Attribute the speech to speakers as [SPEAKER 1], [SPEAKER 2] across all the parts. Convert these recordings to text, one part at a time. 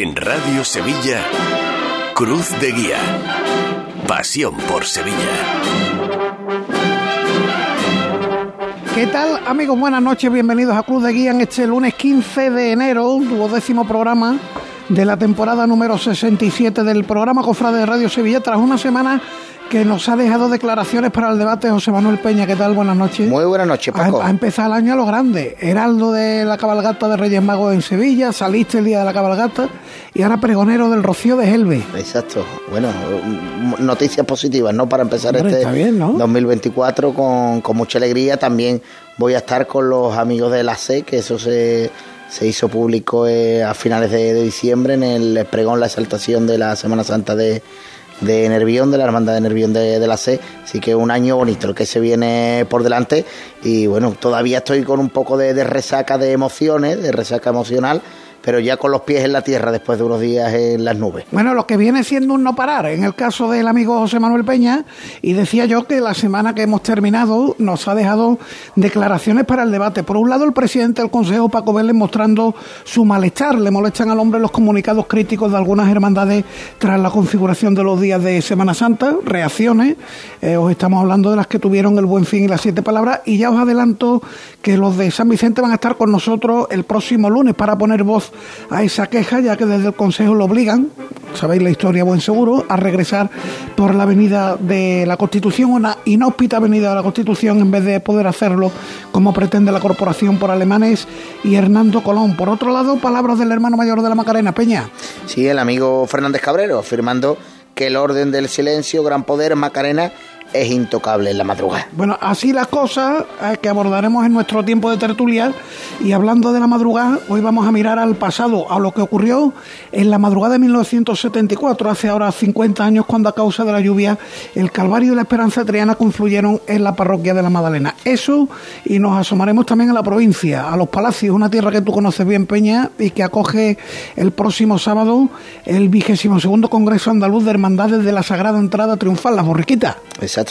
[SPEAKER 1] En Radio Sevilla, Cruz de Guía. Pasión por Sevilla.
[SPEAKER 2] ¿Qué tal, amigos? Buenas noches, bienvenidos a Cruz de Guía en este lunes 15 de enero, décimo programa de la temporada número 67 del programa Cofrade de Radio Sevilla, tras una semana que nos ha dejado declaraciones para el debate José Manuel Peña. ¿Qué tal? Buenas noches.
[SPEAKER 3] Muy buenas noches,
[SPEAKER 2] Paco. Ha, empezado el año a lo grande. Heraldo de la cabalgata de Reyes Magos en Sevilla, saliste el día de la cabalgata y ahora pregonero del Rocío de Helve.
[SPEAKER 3] Exacto. Bueno, noticias positivas, ¿no? Para empezar este 2024 con, con mucha alegría. También voy a estar con los amigos de la C, que eso se se hizo público eh, a finales de, diciembre en el pregón, la exaltación de la Semana Santa de, de Nervión, de la Hermandad de Nervión de, la C. Así que un año bonito el que se viene por delante. Y bueno, todavía estoy con un poco de resaca de emociones, de resaca emocional pero ya con los pies en la tierra después de unos días en las nubes.
[SPEAKER 2] Bueno, lo que viene siendo un no parar, en el caso del amigo José Manuel Peña, y decía yo que la semana que hemos terminado nos ha dejado declaraciones para el debate. Por un lado, el presidente del Consejo, Paco Vélez, mostrando su malestar, le molestan al hombre los comunicados críticos de algunas hermandades tras la configuración de los días de Semana Santa, reacciones, eh, os estamos hablando de las que tuvieron el Buen Fin y las siete palabras, y ya os adelanto que los de San Vicente van a estar con nosotros el próximo lunes para poner voz a esa queja, ya que desde el Consejo lo obligan, sabéis la historia buen seguro, a regresar por la avenida de la Constitución, una inhóspita avenida de la Constitución, en vez de poder hacerlo como pretende la corporación por alemanes y Hernando Colón. Por otro lado, palabras del hermano mayor de la Macarena, Peña.
[SPEAKER 3] Sí, el amigo Fernández Cabrero, afirmando que el orden del silencio, gran poder, Macarena, es intocable en la madrugada.
[SPEAKER 2] Bueno, así las cosas eh, que abordaremos en nuestro tiempo de tertulia. Y hablando de la madrugada, hoy vamos a mirar al pasado, a lo que ocurrió en la madrugada de 1974, hace ahora 50 años, cuando a causa de la lluvia el Calvario y la Esperanza Triana confluyeron en la parroquia de la Madalena. Eso, y nos asomaremos también a la provincia, a los Palacios, una tierra que tú conoces bien, Peña, y que acoge el próximo sábado el vigésimo segundo Congreso Andaluz de Hermandades de la Sagrada Entrada Triunfal, la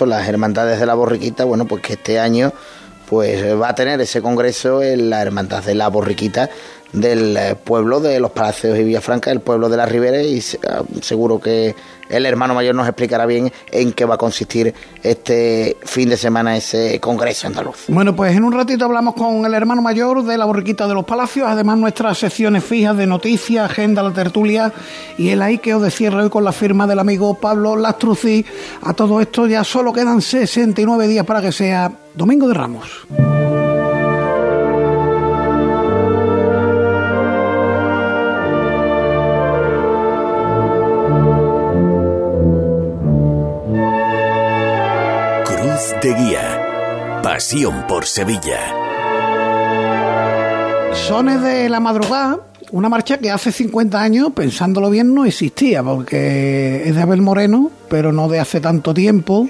[SPEAKER 3] Las hermandades de la borriquita, bueno, pues que este año pues va a tener ese congreso en la hermandad de la borriquita del eh, pueblo de los Palacios y Villafranca, el pueblo de la Ribera, y ah, seguro que el hermano mayor nos explicará bien en qué va a consistir este fin de semana ese congreso andaluz.
[SPEAKER 2] Bueno, pues en un ratito hablamos con el hermano mayor de la Borriquita de los Palacios, además nuestras secciones fijas de noticias, agenda, la tertulia y el ahí que os cierre hoy con la firma del amigo Pablo Lastrucci. A todo esto ya solo quedan 69 días para que sea Domingo de Ramos.
[SPEAKER 1] De Guía. Pasión por Sevilla.
[SPEAKER 2] Sones de la madrugada, una marcha que hace 50 años, pensándolo bien, no existía, porque es de Abel Moreno, pero no de hace tanto tiempo.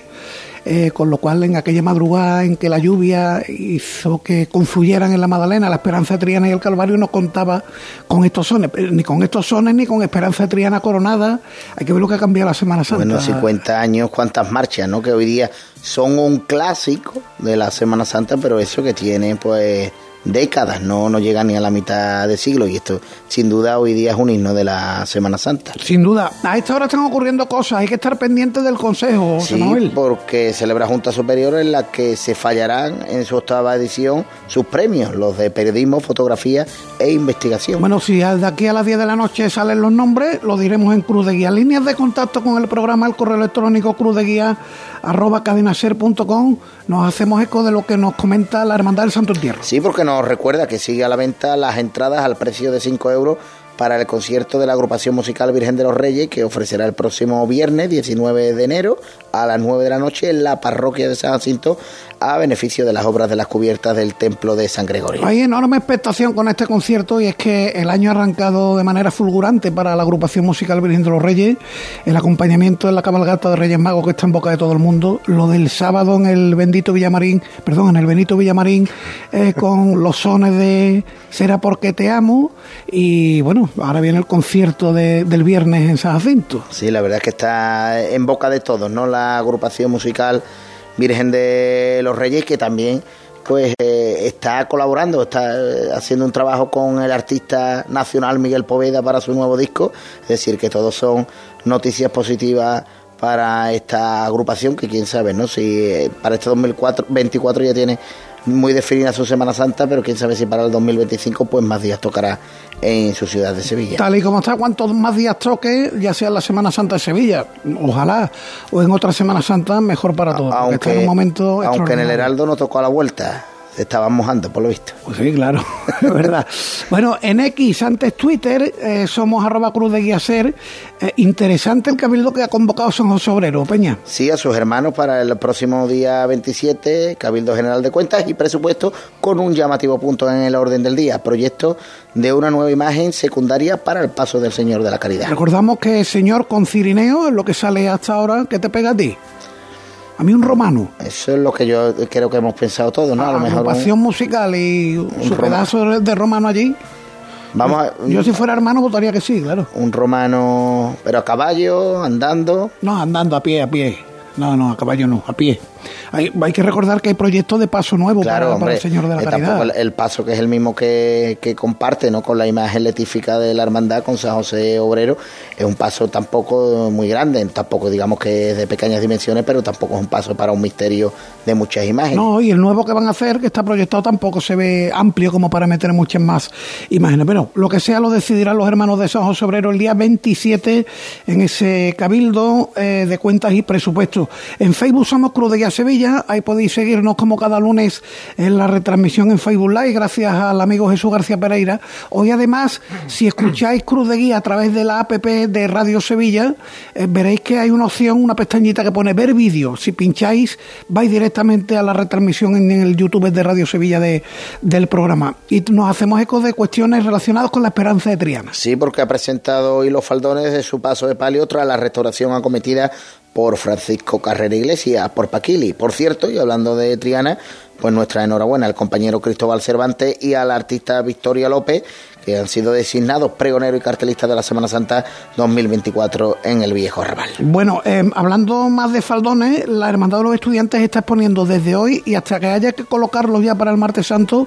[SPEAKER 2] Eh, con lo cual en aquella madrugada en que la lluvia hizo que confluyeran en la Madalena la Esperanza Triana y el Calvario no contaba con estos sones, ni con estos sones ni con Esperanza Triana coronada. Hay que ver lo que ha cambiado la Semana Santa.
[SPEAKER 3] Bueno, 50 años, cuántas marchas, ¿no? Que hoy día son un clásico de la Semana Santa, pero eso que tiene pues décadas, no, no llega ni a la mitad de siglo y esto sin duda hoy día es un himno de la Semana Santa.
[SPEAKER 2] Sin duda, a esta hora están ocurriendo cosas, hay que estar pendientes del Consejo,
[SPEAKER 3] sí, porque celebra Junta Superior en la que se fallarán en su octava edición sus premios, los de periodismo, fotografía e investigación.
[SPEAKER 2] Bueno, si de aquí a las 10 de la noche salen los nombres, lo diremos en Cruz de Guía. Líneas de contacto con el programa, el correo electrónico cruz de guía arroba cadenaser.com, nos hacemos eco de lo que nos comenta la Hermandad del Santo Entierro.
[SPEAKER 3] Sí, porque nos recuerda que sigue a la venta las entradas al precio de 5 euros para el concierto de la agrupación musical Virgen de los Reyes que ofrecerá el próximo viernes 19 de enero a las 9 de la noche en la parroquia de San Jacinto a beneficio de las obras de las cubiertas del templo de San Gregorio.
[SPEAKER 2] Hay enorme expectación con este concierto y es que el año ha arrancado de manera fulgurante para la agrupación musical Virgen de los Reyes, el acompañamiento de la cabalgata de Reyes Magos que está en boca de todo el mundo, lo del sábado en el bendito Villamarín, perdón, en el Benito Villamarín eh, con los sones de Será porque te amo. Y bueno, ahora viene el concierto del viernes en San Jacinto.
[SPEAKER 3] Sí, la verdad es que está en boca de todos, ¿no? La agrupación musical Virgen de los Reyes, que también pues eh, está colaborando, está eh, haciendo un trabajo con el artista nacional Miguel Poveda para su nuevo disco, es decir, que todos son noticias positivas para esta agrupación, que quién sabe, ¿no? Si eh, para este 2024 ya tiene muy definida su Semana Santa, pero quién sabe si para el 2025 pues más días tocará en su ciudad de Sevilla.
[SPEAKER 2] Tal y como está, cuantos más días toque, ya sea la Semana Santa de Sevilla, ojalá, o en otra Semana Santa, mejor para todos.
[SPEAKER 3] Aunque, en un momento aunque en el Heraldo no tocó a la vuelta estaban mojando, por lo visto.
[SPEAKER 2] Pues sí, claro, es verdad. bueno, en X, antes Twitter, eh, somos arroba cruz de guía ser. Eh, interesante el cabildo que ha convocado San José Obrero, Peña.
[SPEAKER 3] Sí, a sus hermanos para el próximo día 27, Cabildo General de Cuentas y presupuesto con un llamativo punto en el orden del día. Proyecto de una nueva imagen secundaria para el paso del Señor de la Caridad.
[SPEAKER 2] Recordamos que Señor con Cirineo es lo que sale hasta ahora. ¿Qué te pega a ti? A mí un romano.
[SPEAKER 3] Eso es lo que yo creo que hemos pensado todos, ¿no?
[SPEAKER 2] A lo mejor. pasión musical y su pedazo de romano allí.
[SPEAKER 3] Vamos a,
[SPEAKER 2] yo si fuera hermano votaría que sí, claro.
[SPEAKER 3] Un romano, pero a caballo, andando.
[SPEAKER 2] No, andando a pie, a pie. No, no, a caballo no, a pie. Hay, hay que recordar que hay proyectos de paso nuevo para, el Señor de la Caridad.
[SPEAKER 3] El, paso que es el mismo que, que, comparte ¿no? con la imagen letífica de la hermandad con San José Obrero, es un paso tampoco muy grande, tampoco digamos que es de pequeñas dimensiones, pero tampoco es un paso para un misterio de muchas imágenes.
[SPEAKER 2] No, y el nuevo que van a hacer, que está proyectado, tampoco se ve amplio como para meter muchas más imágenes. Pero lo que sea lo decidirán los hermanos de San José Obrero el día 27 en ese cabildo eh, de cuentas y presupuestos. En Facebook somos Cruz de Sevilla, ahí podéis seguirnos como cada lunes en la retransmisión en Facebook Live, gracias al amigo Jesús García Pereira. Hoy además, si escucháis Cruz de Guía a través de la app de Radio Sevilla, eh, veréis que hay una opción, una pestañita que pone ver vídeo. Si pincháis, vais directamente a la retransmisión en, el YouTube de Radio Sevilla de, del programa. Y nos hacemos eco de cuestiones relacionadas con la esperanza de Triana.
[SPEAKER 3] Sí, porque ha presentado hoy los faldones de su paso de palio tras la restauración acometida por Francisco Carrera Iglesias, por Paquili. Por cierto, y hablando de Triana, pues nuestra enhorabuena al compañero Cristóbal Cervantes y a la artista Victoria López, que han sido designados pregonero y cartelista de la Semana Santa 2024 en el Viejo Arrabal.
[SPEAKER 2] Bueno, eh, hablando más de faldones, la Hermandad de los Estudiantes está exponiendo desde hoy y hasta que haya que colocarlos ya para el Martes Santo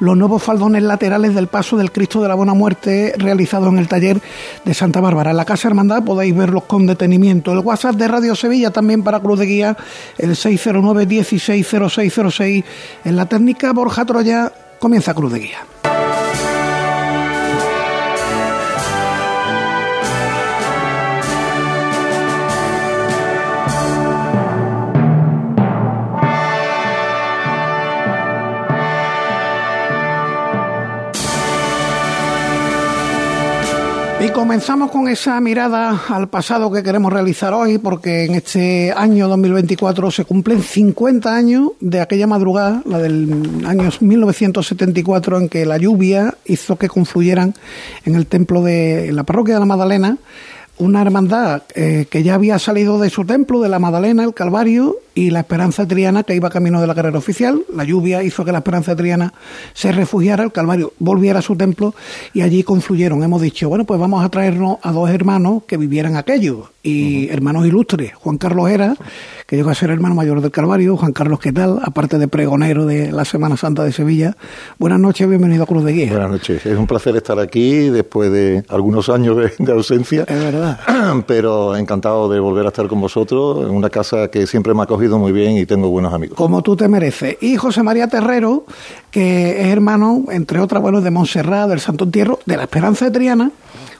[SPEAKER 2] los nuevos faldones laterales del paso del Cristo de la Buena Muerte realizado en el taller de Santa Bárbara. En la Casa Hermandad podéis verlos con detenimiento. El WhatsApp de Radio Sevilla también para Cruz de Guía, el 609 160606. En la técnica Borja Troya comienza Cruz de Guía. Y comenzamos con esa mirada al pasado que queremos realizar hoy, porque en este año 2024 se cumplen 50 años de aquella madrugada, la del año 1974, en que la lluvia hizo que confluyeran en el templo de la parroquia de la Magdalena una hermandad eh, que ya había salido de su templo, de la Magdalena, el Calvario, y la Esperanza Triana, que iba camino de la carrera oficial. La lluvia hizo que la Esperanza Triana se refugiara, el Calvario volviera a su templo, y allí confluyeron. Hemos dicho, bueno, pues vamos a traernos a dos hermanos que vivieran aquello, y hermanos ilustres. Juan Carlos Era, que llegó a ser hermano mayor del Calvario. Juan Carlos, ¿qué tal? Aparte de pregonero de la Semana Santa de Sevilla. Buenas noches, bienvenido a Cruz de Guía.
[SPEAKER 4] Buenas noches, es un placer estar aquí después de algunos años de, ausencia.
[SPEAKER 2] Es verdad.
[SPEAKER 4] Pero encantado de volver a estar con vosotros en una casa que siempre me ha acogido muy bien y tengo buenos amigos.
[SPEAKER 2] Como tú te mereces. Y José María Terrero, que es hermano, entre otras, bueno, de Montserrat, del Santo Entierro, de la Esperanza de Triana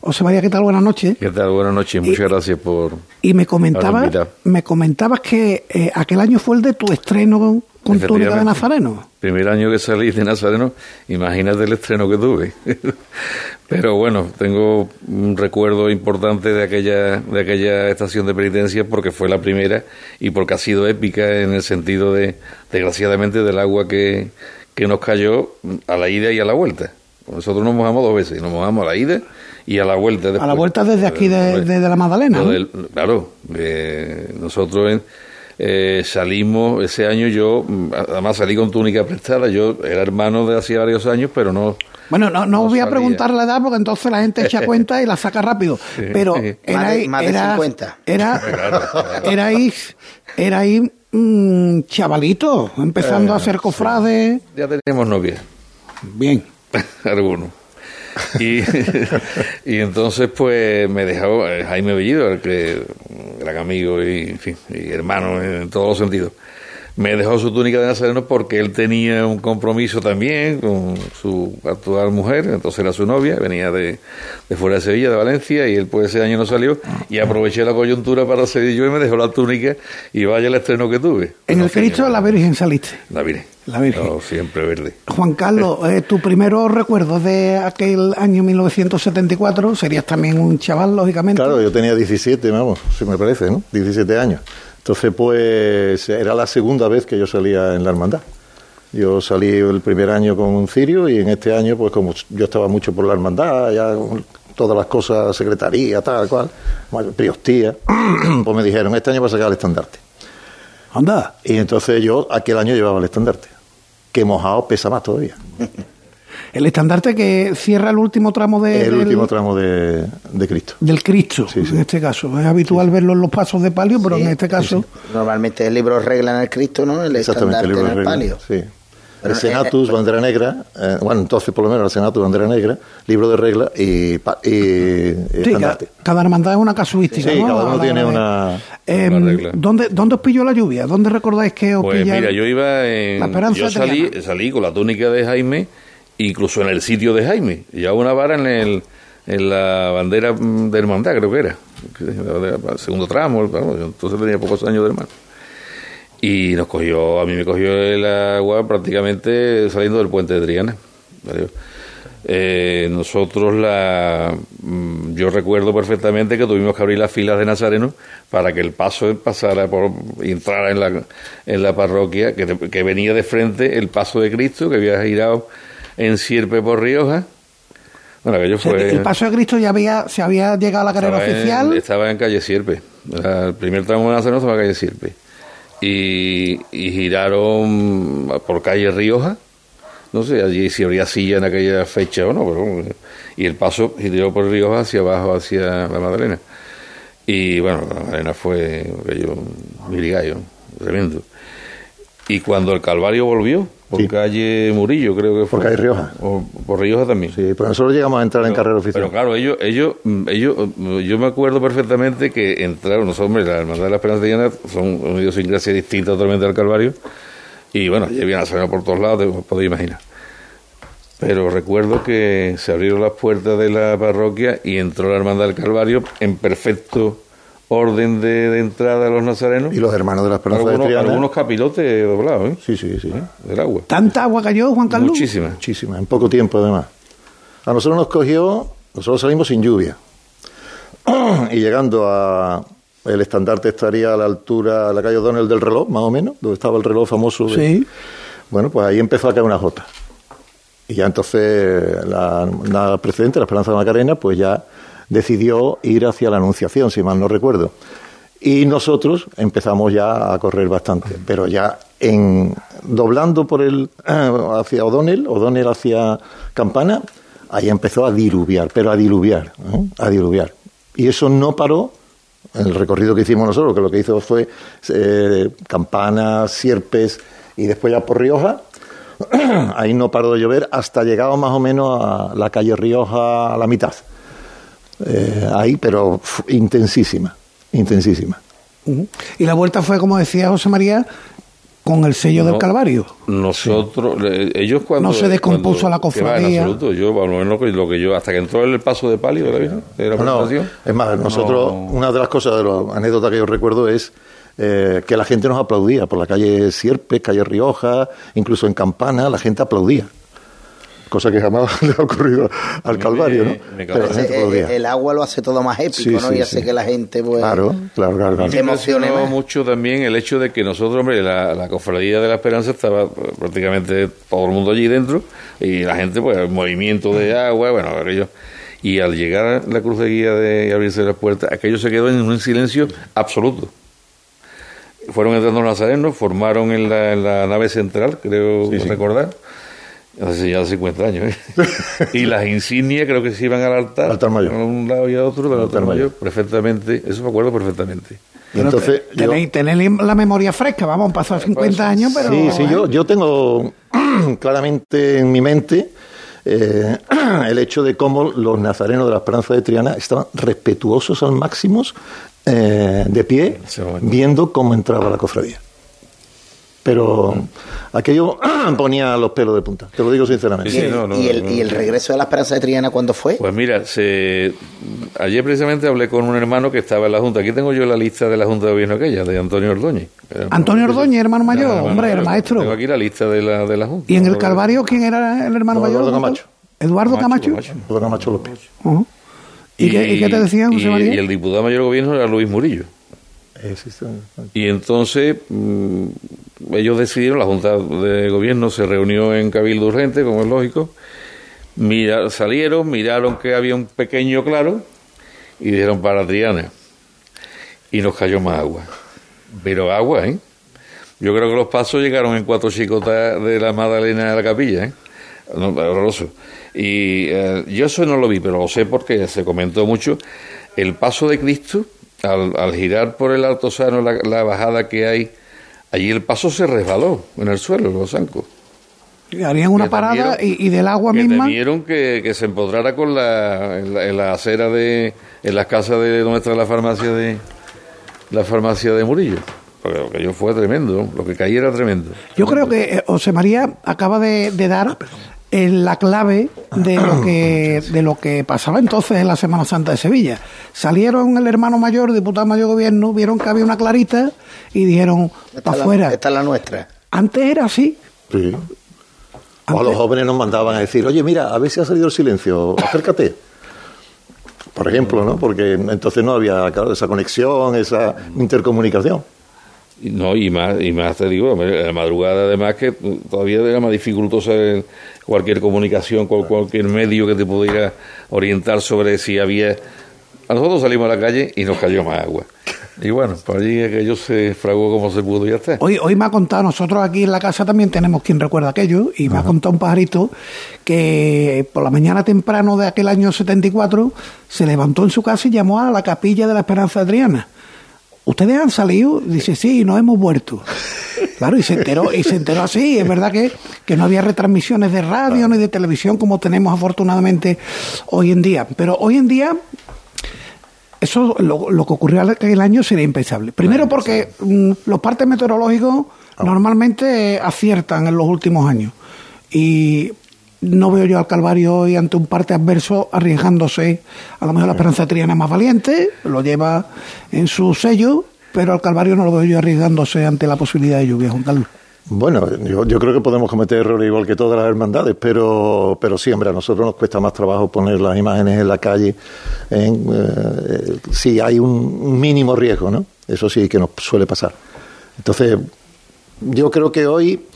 [SPEAKER 2] José María, ¿qué tal? Buenas noches.
[SPEAKER 5] ¿Qué tal? Buenas noches. Muchas gracias por.
[SPEAKER 2] Y me comentabas, me comentabas que eh, aquel año fue el de tu estreno con túnica de Nazareno.
[SPEAKER 5] Primer año que salí de Nazareno, imagínate el estreno que tuve. Pero bueno, tengo un recuerdo importante de aquella, de aquella estación de penitencia porque fue la primera y porque ha sido épica en el sentido de, desgraciadamente, del agua que, que nos cayó a la ida y a la vuelta. Nosotros nos mojamos dos veces, nos mojamos a la ida y a la vuelta.
[SPEAKER 2] a la vuelta desde aquí, de, de, la Magdalena.
[SPEAKER 5] claro, eh, nosotros eh, salimos ese año, yo además salí con túnica prestada, yo era hermano de hacía varios años, pero no...
[SPEAKER 2] Bueno, no, no, voy a preguntar la edad porque entonces la gente echa cuenta y la saca rápido. Pero era,
[SPEAKER 3] más de, 50.
[SPEAKER 2] Era, erais, erais mm, chavalito, empezando a hacer cofrades.
[SPEAKER 5] Ya tenemos novia.
[SPEAKER 2] Bien.
[SPEAKER 5] Algunos. Y, y entonces, pues, me dejó eh, Jaime Bellido, el que gran amigo y, hermano en todos los sentidos me dejó su túnica de nazareno porque él tenía un compromiso también con su actual mujer, entonces era su novia, venía de, fuera de Sevilla, de Valencia, y él pues ese año no salió, y aproveché la coyuntura para salir yo y me dejó la túnica y vaya el estreno que tuve.
[SPEAKER 2] En el Cristo la Virgen saliste.
[SPEAKER 5] La Virgen.
[SPEAKER 2] La Virgen.
[SPEAKER 5] siempre verde.
[SPEAKER 2] Juan Carlos, eh, tu primero recuerdo de aquel año 1974, serías también un chaval, lógicamente.
[SPEAKER 4] Claro, yo tenía 17, vamos, si me parece, ¿no? 17 años. Entonces, pues era la segunda vez que yo salía en la hermandad. Yo salí el primer año con un cirio y en este año, pues como yo estaba mucho por la hermandad, ya todas las cosas, secretaría, tal cual, priostía, pues me dijeron, este año vas a sacar el estandarte.
[SPEAKER 2] Anda.
[SPEAKER 4] Y entonces yo aquel año llevaba el estandarte, que mojado pesa más todavía.
[SPEAKER 2] El estandarte que cierra el último tramo de,
[SPEAKER 4] el último tramo de, Cristo.
[SPEAKER 2] Del Cristo, en este caso. Es habitual verlo en los pasos de palio, pero en este caso...
[SPEAKER 3] Normalmente el libro regla en el Cristo, ¿no? El estandarte el libro en el palio.
[SPEAKER 4] Sí. el Senatus, eh, bandera negra, eh, bueno, entonces por lo menos el Senatus, bandera negra, libro de regla y, y,
[SPEAKER 2] estandarte. Cada, hermandad es una casuística,
[SPEAKER 4] sí, cada uno tiene una,
[SPEAKER 2] eh, ¿dónde, ¿Dónde os pilló la lluvia? ¿Dónde recordáis que os
[SPEAKER 5] pues mira, yo iba en... yo salí, salí con la túnica de Jaime incluso en el sitio de Jaime. Ya una vara en, el, en la bandera de hermandad, creo que era. El segundo tramo, entonces tenía pocos años de hermano. Y nos cogió, a mí me cogió el agua prácticamente saliendo del puente de Triana. Eh, nosotros la mm, yo recuerdo perfectamente que tuvimos que abrir las filas de Nazareno para que el paso pasara por entrara en la, en la parroquia que, que venía de frente el paso de Cristo que había girado en Sierpe por Rioja.
[SPEAKER 2] Bueno, aquello fue... El paso de Cristo ya había, se había llegado a la carrera oficial.
[SPEAKER 5] estaba en calle Sierpe. El primer tramo de Nazareno estaba en calle Sierpe. Y, giraron por calle Rioja. No sé allí si habría silla en aquella fecha o no, pero y el paso giró por Rioja hacia abajo, hacia la Madalena. Y bueno, la Madalena fue aquello, mirigallo, tremendo. Y cuando el Calvario volvió, por calle Murillo, creo que fue.
[SPEAKER 4] Por calle Rioja.
[SPEAKER 5] O por Rioja también.
[SPEAKER 4] Sí, pero nosotros llegamos a entrar en carrera oficial.
[SPEAKER 5] Pero claro, ellos, ellos, ellos, yo me acuerdo perfectamente que entraron, los hombres, la Hermandad de la Esperanza de Diana, son una idiosincrasia distinta totalmente al Calvario. Y bueno, ya habían salido por todos lados, podéis imaginar. Pero recuerdo que se abrieron las puertas de la parroquia y entró la Hermandad del Calvario en perfecto orden de, entrada a los nazarenos.
[SPEAKER 4] Y los hermanos de la Esperanza
[SPEAKER 5] algunos,
[SPEAKER 4] de Triana.
[SPEAKER 5] Algunos capilotes doblados, ¿eh?
[SPEAKER 4] Sí, sí, sí. ¿Eh?
[SPEAKER 5] Del agua.
[SPEAKER 2] ¿Tanta agua cayó, Juan Carlos?
[SPEAKER 5] Muchísima.
[SPEAKER 4] Muchísima, en poco tiempo además. A nosotros nos cogió, nosotros salimos sin lluvia. y llegando a... El estandarte estaría a la altura, de la calle O'Donnell del reloj, más o menos, donde estaba el reloj famoso.
[SPEAKER 2] Sí.
[SPEAKER 4] Bueno, pues ahí empezó a caer una jota. Y ya entonces la, la precedente, la Esperanza de Macarena, pues ya decidió ir hacia la Anunciación, si mal no recuerdo. Y nosotros empezamos ya a correr bastante, pero ya en doblando por el hacia O'Donnell, O'Donnell hacia Campana, ahí empezó a diluviar, pero a diluviar, ¿eh? a diluviar. Y eso no paró el recorrido que hicimos nosotros, que lo que hizo fue eh, Campana, Sierpes y después ya por Rioja. ahí no paró de llover hasta llegado más o menos a la calle Rioja a la mitad eh, ahí, pero intensísima, intensísima.
[SPEAKER 2] Y la vuelta fue, como decía José María, con el sello del Calvario.
[SPEAKER 5] Nosotros, ellos cuando...
[SPEAKER 2] No se descompuso la cofradía.
[SPEAKER 5] En absoluto, yo, lo que yo, hasta que entró el paso de palio de la
[SPEAKER 4] no, es más, nosotros, una de las cosas, de las anécdotas que yo recuerdo es eh, que la gente nos aplaudía por la calle Sierpe, calle Rioja, incluso en Campana, la gente aplaudía cosa que jamás le ha ocurrido al Calvario, ¿no?
[SPEAKER 3] el, agua lo hace todo más épico, ¿no? y hace que la gente pues,
[SPEAKER 4] claro, claro, claro,
[SPEAKER 5] se emocione mucho también el hecho de que nosotros, hombre, la, la, cofradía de la Esperanza estaba prácticamente todo el mundo allí dentro y la gente, pues, el movimiento de agua, bueno, aquello. Y al llegar a la cruz de guía de y abrirse las puertas, aquello se quedó en un silencio absoluto. Fueron entrando los nazarenos, formaron en la, en la nave central, creo recordar, Hace ya 50 años. ¿eh? y las insignias creo que se iban al altar.
[SPEAKER 4] Altar mayor.
[SPEAKER 5] A un lado y a otro del altar, mayor. Perfectamente. Eso me acuerdo perfectamente.
[SPEAKER 2] entonces, tenéis, la memoria fresca, vamos, pasado 50 años, pero...
[SPEAKER 4] Sí, sí, yo, yo tengo claramente en mi mente eh, el hecho de cómo los nazarenos de la Esperanza de Triana estaban respetuosos al máximo, eh, de pie, viendo cómo entraba la cofradía pero aquello ponía los pelos de punta, te lo digo sinceramente.
[SPEAKER 3] ¿Y, el, regreso de la Esperanza de Triana cuándo fue?
[SPEAKER 5] Pues mira, se... ayer precisamente hablé con un hermano que estaba en la Junta. Aquí tengo yo la lista de la Junta de Gobierno aquella, de Antonio Ordóñez.
[SPEAKER 2] Antonio Ordóñez, hermano mayor, hombre, el maestro.
[SPEAKER 5] Tengo aquí la lista de la, de la Junta.
[SPEAKER 2] ¿Y en el Calvario quién era el hermano mayor?
[SPEAKER 4] Eduardo Camacho.
[SPEAKER 2] ¿Eduardo Camacho?
[SPEAKER 4] Eduardo Camacho López.
[SPEAKER 2] ¿Y, qué, te decían, José
[SPEAKER 5] María? Y el diputado mayor de gobierno era Luis Murillo. Y entonces mm, ellos decidieron, la Junta de Gobierno se reunió en Cabildo Urgente, como es lógico, salieron, miraron que había un pequeño claro y dijeron para Triana. Y nos cayó más agua. Pero agua, ¿eh? Yo creo que los pasos llegaron en cuatro chicotas de la Magdalena a la capilla, ¿eh? horroroso. Y eh, yo eso no lo vi, pero lo sé porque se comentó mucho. El paso de Cristo, al, al girar por el Alto Sano, la bajada que hay Allí el paso se resbaló en el suelo, los zancos.
[SPEAKER 2] Harían una parada y, del agua
[SPEAKER 5] que
[SPEAKER 2] misma.
[SPEAKER 5] Temieron que, que se empodrara con la en, la, acera de. en las casas de donde está la farmacia de. la farmacia de Murillo. Porque lo que yo fue tremendo, lo que caía era tremendo.
[SPEAKER 2] Yo creo que eh, José María acaba de, dar en la clave de lo que de lo que pasaba entonces en la Semana Santa de Sevilla. Salieron el hermano mayor, diputado mayor de gobierno, vieron que había una clarita y dijeron para afuera.
[SPEAKER 3] Esta es la nuestra.
[SPEAKER 2] Antes era así.
[SPEAKER 4] Sí. O los jóvenes nos mandaban a decir, oye, mira, a ver si ha salido el silencio, acércate. Por ejemplo, ¿no? Porque entonces no había esa conexión, esa intercomunicación.
[SPEAKER 5] No, y más, y más te digo, la madrugada además que todavía era más dificultosa cualquier comunicación, cualquier medio que te pudiera orientar sobre si había... A nosotros salimos a la calle y nos cayó más agua. Y bueno, por allí aquello se fragó como se pudo y ya está.
[SPEAKER 2] Hoy, hoy me ha contado, nosotros aquí en la casa también tenemos quien recuerda aquello, y me ha contado un pajarito que por la mañana temprano de aquel año 74 se levantó en su casa y llamó a la capilla de la Esperanza Adriana ¿Ustedes han salido? Dice, sí, nos hemos vuelto. Claro, y se enteró, y se enteró así. Es verdad que, que no había retransmisiones de radio ni de televisión como tenemos afortunadamente hoy en día. Pero hoy en día eso, lo, lo que ocurrió aquel año sería impensable. Primero porque mm, los partes meteorológicos ah. normalmente aciertan en los últimos años. Y no veo yo al Calvario hoy ante un parte adverso arriesgándose. A lo mejor la Esperanza Triana es más valiente, lo lleva en su sello, pero al Calvario no lo veo yo arriesgándose ante la posibilidad de lluvia, Juan Carlos.
[SPEAKER 4] Bueno, yo, creo que podemos cometer errores igual que todas las hermandades, pero, pero sí, hombre, a nosotros nos cuesta más trabajo poner las imágenes en la calle. En, eh, sí, hay un mínimo riesgo, ¿no? Eso sí que nos suele pasar. Entonces, yo creo que hoy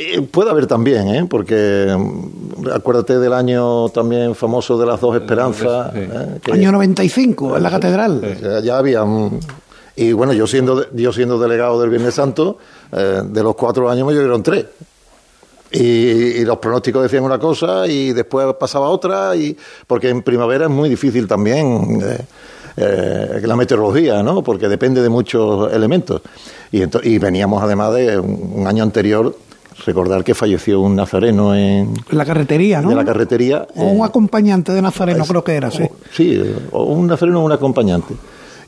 [SPEAKER 4] eh, puede haber también, ¿eh? porque mm, acuérdate del año también famoso de las dos esperanzas. ¿eh?
[SPEAKER 2] año 95, en la catedral.
[SPEAKER 4] Ya, ya había. Y bueno, yo siendo, yo siendo delegado del Viernes Santo, eh, de los cuatro años me llovieron tres. Y, los pronósticos decían una cosa y después pasaba otra, y porque en primavera es muy difícil también la meteorología, ¿no? porque depende de muchos elementos. Y, y veníamos además de un año anterior recordar que falleció un nazareno en...
[SPEAKER 2] La carretería, ¿no?
[SPEAKER 4] De la carretería.
[SPEAKER 2] O un eh, acompañante de nazareno, creo que era, sí.
[SPEAKER 4] sí, o un nazareno o un acompañante.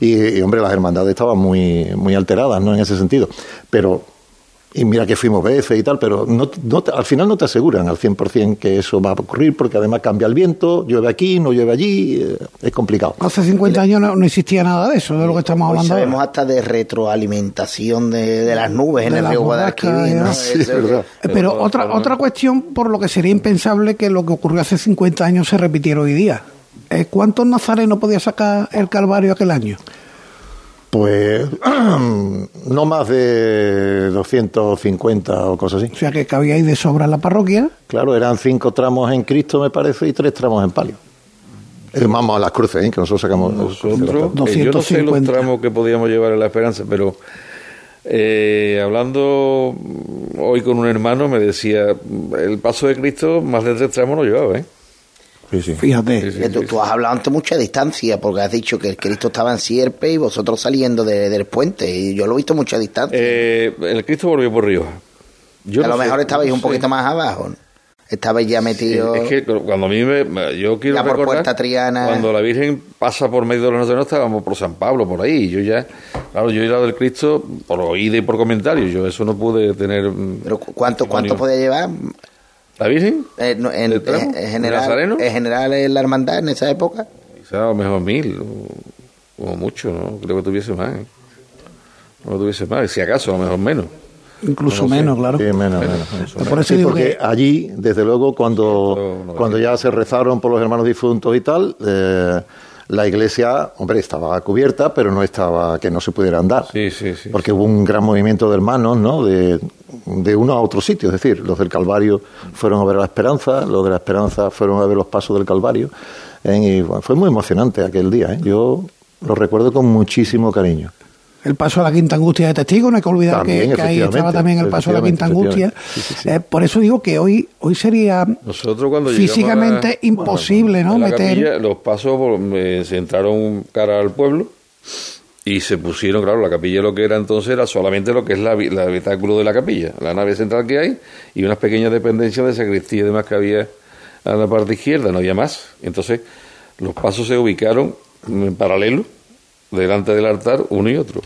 [SPEAKER 4] Y, hombre, las hermandades estaban muy, muy alteradas, ¿no? En ese sentido. Pero y mira que fuimos veces y tal, pero no, al final no te aseguran al 100% que eso va a ocurrir, porque además cambia el viento, llueve aquí, no llueve allí, eh, es complicado.
[SPEAKER 2] Hace 50 años no, existía nada de eso, de lo que estamos hablando.
[SPEAKER 3] sabemos hasta de retroalimentación de, las nubes en el río Guadalquivir.
[SPEAKER 2] pero otra, otra cuestión por lo que sería impensable que lo que ocurrió hace 50 años se repitiera hoy día. Eh, ¿Cuántos nazarenos podía sacar el Calvario aquel año?
[SPEAKER 4] Pues no más de 250 o cosas así.
[SPEAKER 2] O sea que cabíais de sobra en la parroquia.
[SPEAKER 4] Claro, eran cinco tramos en Cristo, me parece, y tres tramos en palio. vamos a las cruces, ¿eh? que nosotros sacamos.
[SPEAKER 5] Nosotros, eh, yo no sé los tramos que podíamos llevar en la esperanza, pero eh, hablando hoy con un hermano me decía, el paso de Cristo más de tres tramos no llevaba, ¿eh?
[SPEAKER 2] Fíjate.
[SPEAKER 3] tú, has hablado ante mucha distancia, porque has dicho que el Cristo estaba en Sierpe y vosotros saliendo del puente, y yo lo he visto mucha distancia.
[SPEAKER 5] Eh, el Cristo volvió por Rioja.
[SPEAKER 3] a lo mejor estabais un poquito más abajo. Estabais ya metido.
[SPEAKER 5] es que cuando a mí me. Yo quiero
[SPEAKER 3] ya por Puerta Triana.
[SPEAKER 5] Cuando la Virgen pasa por medio de los nazarenos, estábamos por San Pablo, por ahí. Yo ya. Claro, yo he ido del Cristo por oída y por comentarios. Yo eso no pude tener.
[SPEAKER 3] Mm, ¿Pero cuánto, cuánto podía llevar?
[SPEAKER 5] ¿La Virgen?
[SPEAKER 3] Eh, en, en, general, ¿En general en la hermandad en esa época?
[SPEAKER 5] Quizá a lo mejor mil, o, mucho, ¿no? Creo que tuviese más. ¿eh? No tuviese más, si acaso, a lo mejor menos.
[SPEAKER 2] Incluso menos, claro.
[SPEAKER 4] Sí, menos, menos. Por eso digo porque allí, desde luego, cuando, cuando ya se rezaron por los hermanos difuntos y tal, eh, la iglesia, hombre, estaba cubierta, pero no estaba que no se pudiera andar.
[SPEAKER 5] Sí, sí, sí.
[SPEAKER 4] Porque hubo un gran movimiento de hermanos, ¿no? De, de uno a otro sitio. Es decir, los del Calvario fueron a ver la Esperanza, los de la Esperanza fueron a ver los pasos del Calvario. y fue muy emocionante aquel día. ¿eh? Yo lo recuerdo con muchísimo cariño
[SPEAKER 2] el paso a la quinta angustia de testigo, no hay que olvidar que, ahí estaba también el paso a la quinta angustia. Eh, por eso digo que hoy hoy sería físicamente imposible ¿no? meter.
[SPEAKER 5] los pasos eh, se entraron cara al pueblo y se pusieron, claro, la capilla lo que era entonces era solamente lo que es la, la habitáculo de la capilla, la nave central que hay y unas pequeñas dependencias de sacristía y demás que había a la parte izquierda, no había más. Entonces los pasos se ubicaron en paralelo delante del altar uno y otro.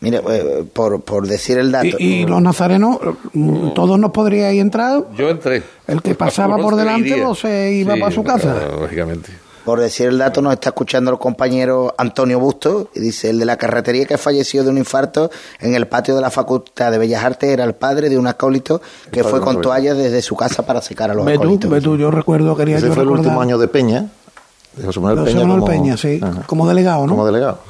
[SPEAKER 3] Mire, eh, por, por decir el dato.
[SPEAKER 2] ¿Y, los nazarenos, mm, todos nos podríais entrar?
[SPEAKER 5] Yo entré.
[SPEAKER 2] El que pasaba por delante o se iba para su casa.
[SPEAKER 5] lógicamente.
[SPEAKER 3] Por decir el dato, nos está escuchando el compañero Antonio Busto, y dice, el de la carretería que falleció de un infarto en el patio de la Facultad de Bellas Artes era el padre de un acólito que fue con toallas desde su casa para secar a los acólitos.
[SPEAKER 2] yo recuerdo, quería
[SPEAKER 4] Ese fue el último año de Peña,
[SPEAKER 2] de José Manuel Peña, como, Peña, sí, como delegado, ¿no?
[SPEAKER 4] Como delegado.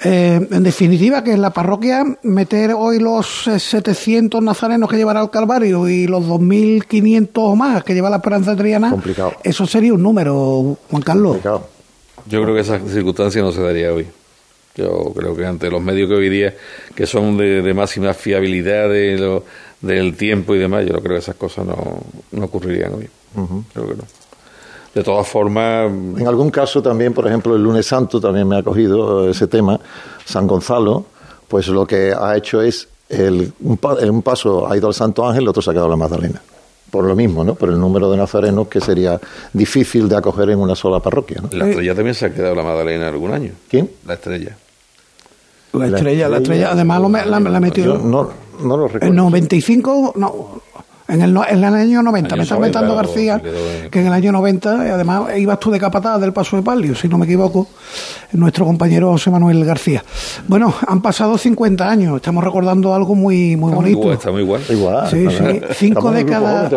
[SPEAKER 2] Eh, en definitiva, que en la parroquia meter hoy los 700 nazarenos que llevará el Calvario y los 2.500 o más que lleva la Esperanza Triana,
[SPEAKER 4] Complicado.
[SPEAKER 2] eso sería un número, Juan Carlos.
[SPEAKER 5] Yo creo que esa circunstancia no se daría hoy. Yo creo que ante los medios que hoy día, que son de, máxima fiabilidad de del tiempo y demás, yo creo que esas cosas no, no ocurrirían hoy. Creo que no. De todas formas.
[SPEAKER 4] En algún caso también, por ejemplo, el lunes santo también me ha cogido ese tema. San Gonzalo, pues lo que ha hecho es el, un, paso ha ido al Santo Ángel, el otro se ha quedado a la Magdalena. Por lo mismo, ¿no? Por el número de nazarenos que sería difícil de acoger en una sola parroquia. ¿no?
[SPEAKER 5] La estrella también se ha quedado a la Magdalena algún año.
[SPEAKER 4] ¿Quién?
[SPEAKER 5] La estrella.
[SPEAKER 2] La estrella, la estrella, además lo, la, la metió.
[SPEAKER 4] no, no lo recuerdo.
[SPEAKER 2] En 95, no, en el, en el año 90, me está comentando García que en el año 90, además ibas tú de capatada del paso de palio, si no me equivoco, nuestro compañero José Manuel García. Bueno, han pasado 50 años, estamos recordando algo muy muy bonito.
[SPEAKER 5] está muy igual.
[SPEAKER 2] Sí, sí, cinco décadas,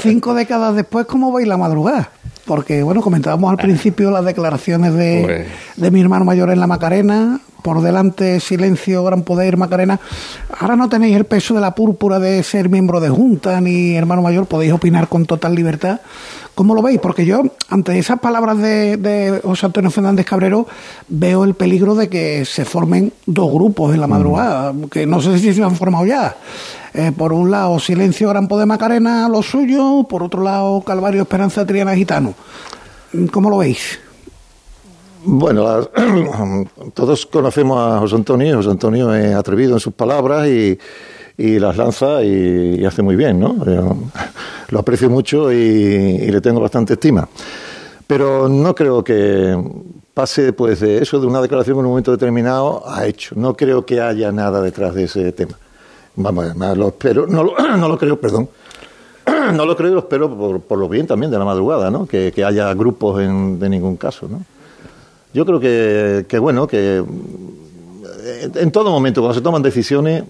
[SPEAKER 2] cinco décadas después, ¿cómo veis la madrugada? Porque, bueno, comentábamos al principio las declaraciones de, de mi hermano mayor en la Macarena, por delante silencio, gran poder, Macarena. Ahora no tenéis el peso de la púrpura de ser miembro de Junta ni hermano mayor, podéis opinar con total libertad. ¿Cómo lo veis? Porque yo, ante esas palabras de, de José Antonio Fernández Cabrero, veo el peligro de que se formen dos grupos en la madrugada, que no sé si se han formado ya. Eh, por un lado, Silencio Gran Poder Macarena, lo suyo, por otro lado, Calvario Esperanza Triana Gitano. ¿Cómo lo veis?
[SPEAKER 4] Bueno, todos conocemos a José Antonio. José Antonio es atrevido en sus palabras y, las lanza y, hace muy bien, ¿no? lo aprecio mucho y, le tengo bastante estima. Pero no creo que pase pues de eso, de una declaración en un momento determinado a hecho. No creo que haya nada detrás de ese tema. Vamos, además lo espero, no, no lo creo, perdón. No lo creo y lo espero por, por lo bien también de la madrugada, ¿no? Que, que haya grupos en, de ningún caso, ¿no? Yo creo que, bueno, que eh, en todo momento cuando se toman decisiones,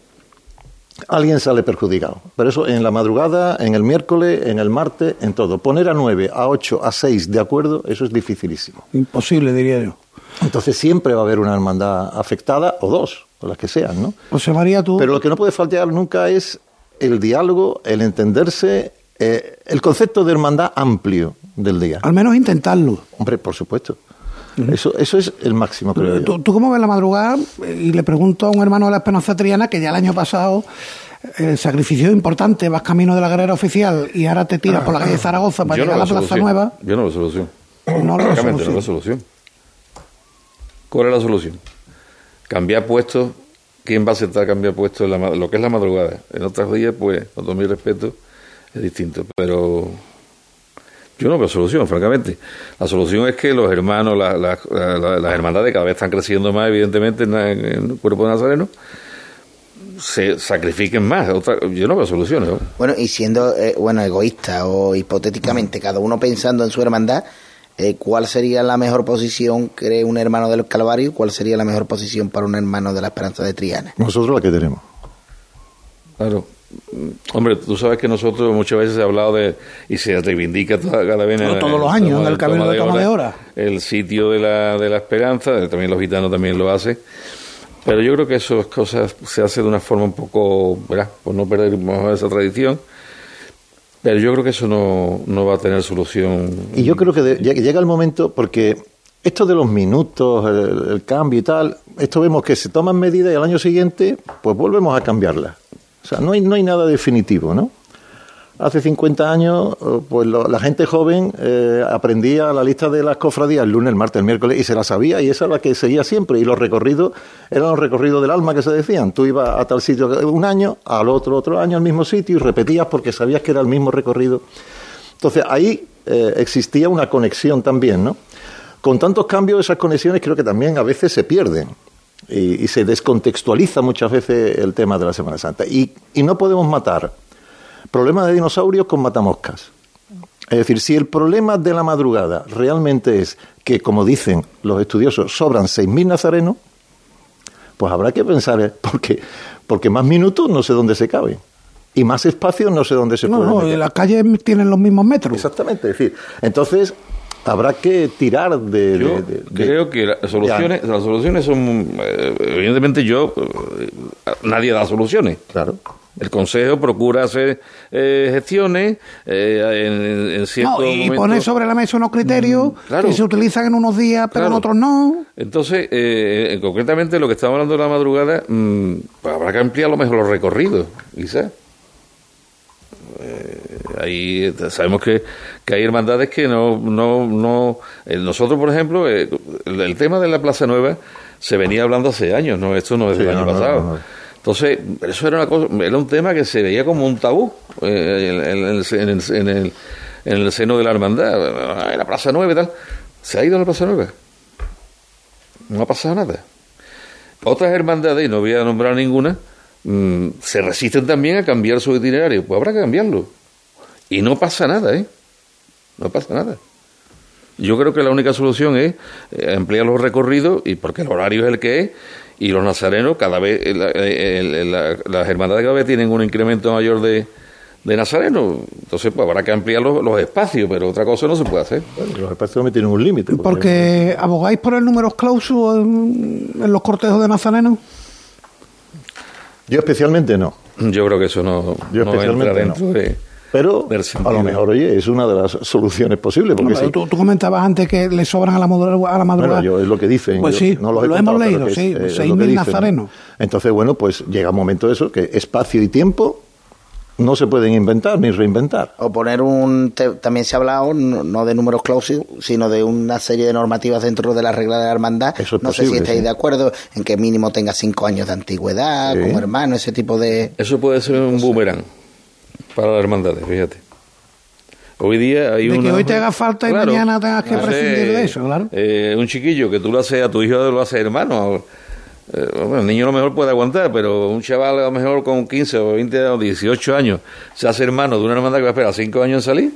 [SPEAKER 4] alguien sale perjudicado. Pero eso en la madrugada, en el miércoles, en el martes, en todo. Poner a nueve, a ocho, a seis de acuerdo, eso es dificilísimo.
[SPEAKER 2] Imposible, diría yo.
[SPEAKER 4] Entonces siempre va a haber una hermandad afectada, o dos, o las que sean, ¿no?
[SPEAKER 2] José María, tú...
[SPEAKER 4] Pero lo que no puede faltar nunca es el diálogo, el entenderse, eh, el concepto de hermandad amplio del día.
[SPEAKER 2] Al menos intentarlo.
[SPEAKER 4] Hombre, por supuesto. Eso, eso es el máximo, creo
[SPEAKER 2] ¿Tú, ¿Tú cómo ves la madrugada? Y le pregunto a un hermano de la Esperanza Triana que ya el año pasado el sacrificio importante, vas camino de la carrera oficial y ahora te tiras por la calle Zaragoza para llegar a la Plaza Nueva.
[SPEAKER 5] Yo no lo solución.
[SPEAKER 2] No lo solución. No
[SPEAKER 5] la solución. ¿Cuál es la solución? Cambiar puestos. ¿Quién va a aceptar cambiar puestos en lo que es la madrugada? En otros días, pues, con todo mi respeto, es distinto. Pero yo no veo solución, francamente. La solución es que los hermanos, las hermandades cada vez están creciendo más, evidentemente, en, el cuerpo de Nazareno se sacrifiquen más. yo no veo soluciones.
[SPEAKER 3] Bueno, y siendo eh, bueno egoísta o hipotéticamente, cada uno pensando en su hermandad, eh, ¿cuál sería la mejor posición, cree un hermano del Calvario? ¿Cuál sería la mejor posición para un hermano de la Esperanza de Triana?
[SPEAKER 4] Nosotros la que tenemos.
[SPEAKER 5] Claro. Hombre, tú sabes que nosotros muchas veces se ha hablado de, y se reivindica cada vez
[SPEAKER 2] todos los años en el camino de toma de hora,
[SPEAKER 5] el sitio de la, de la esperanza, también los gitanos también lo hacen, pero yo creo que esas cosas se hace de una forma un poco, ¿verdad? por no perder esa tradición, pero yo creo que eso no, no va a tener solución.
[SPEAKER 4] Y yo creo que llega el momento, porque esto de los minutos, el, el, cambio y tal, esto vemos que se toman medidas y al año siguiente, pues volvemos a cambiarlas. O sea, no hay, no hay nada definitivo, ¿no? Hace 50 años, eh, pues la gente joven eh, aprendía la lista de las cofradías el lunes, el martes, el miércoles y se la sabía y esa era la que seguía siempre. Y los recorridos eran los recorridos del alma que se decían. Tú ibas a tal sitio un año, al otro otro año al mismo sitio y repetías porque sabías que era el mismo recorrido. Entonces ahí eh, existía una conexión también, ¿no? Con tantos cambios esas conexiones creo que también a veces se pierden y, se descontextualiza muchas veces el tema de la Semana Santa. Y no podemos matar problemas de dinosaurios con matamoscas. Es decir, si el problema de la madrugada realmente es que, como dicen los estudiosos, sobran 6.000 nazarenos, pues habrá que pensar, ¿eh? porque, porque más minutos no sé dónde se cabe. Y más espacio no sé dónde se
[SPEAKER 2] no,
[SPEAKER 4] puede.
[SPEAKER 2] No, las calles tienen los mismos metros.
[SPEAKER 4] Exactamente, es decir, entonces habrá que tirar de...
[SPEAKER 5] Yo creo que las soluciones, las soluciones son... Eh, evidentemente yo... Eh, nadie da soluciones.
[SPEAKER 4] Claro.
[SPEAKER 5] El Consejo procura hacer eh, gestiones en, en ciertos no,
[SPEAKER 2] y pone sobre la mesa unos criterios mm, que se utilizan en unos días, pero en otros no.
[SPEAKER 5] Entonces, concretamente lo que estamos hablando de la madrugada, mm, pues habrá que ampliar lo mejor los recorridos, quizás. ahí sabemos que que hay hermandades que no, no, no, eh, nosotros por ejemplo, eh, el, tema de la Plaza Nueva se venía hablando hace años, no, esto no es del año pasado. Entonces, eso era una cosa, era un tema que se veía como un tabú eh, en, el, en, el, seno de la hermandad, en la Plaza Nueva y tal. Se ha ido a la Plaza Nueva. No ha pasado nada. Otras hermandades, y no voy a nombrar ninguna, mm, se resisten también a cambiar su itinerario. Pues habrá que cambiarlo. Y no pasa nada, ¿eh? no pasa nada. Yo creo que la única solución es eh, ampliar los recorridos, y porque el horario es el que es, y los nazarenos cada vez, las hermandades cada vez tienen un incremento mayor de, de nazarenos, entonces pues habrá que ampliar los, espacios, pero otra cosa no se puede hacer.
[SPEAKER 4] los espacios me tienen un límite.
[SPEAKER 2] Porque, abogáis por el número clausus en, los cortejos de nazarenos.
[SPEAKER 4] Yo especialmente no.
[SPEAKER 5] Yo creo que eso no,
[SPEAKER 4] Yo especialmente dentro de pero a lo mejor, oye, es una de las soluciones posibles. Porque
[SPEAKER 2] tú, comentabas antes que le sobran a la, a la madrugada.
[SPEAKER 4] Bueno, yo, es lo que dicen.
[SPEAKER 2] Pues sí, no lo, hemos leído, sí, 6.000 nazarenos.
[SPEAKER 4] Entonces, bueno, pues llega un momento de eso, que espacio y tiempo no se pueden inventar ni reinventar.
[SPEAKER 3] O poner un. también se ha hablado no de números clausus, sino de una serie de normativas dentro de la regla de la hermandad. no sé si estáis de acuerdo en que mínimo tenga cinco años de antigüedad, como hermano, ese tipo de.
[SPEAKER 5] Eso puede ser un boomerang para las hermandades, fíjate. Hoy día hay
[SPEAKER 2] de que hoy te haga falta y mañana tengas que prescindir de eso, claro.
[SPEAKER 5] Eh, un chiquillo que tú lo haces a tu hijo, lo haces hermano. Eh, bueno, el niño a lo mejor puede aguantar, pero un chaval a lo mejor con 15 o 20 o 18 años se hace hermano de una hermandad que va a esperar 5 años en salir.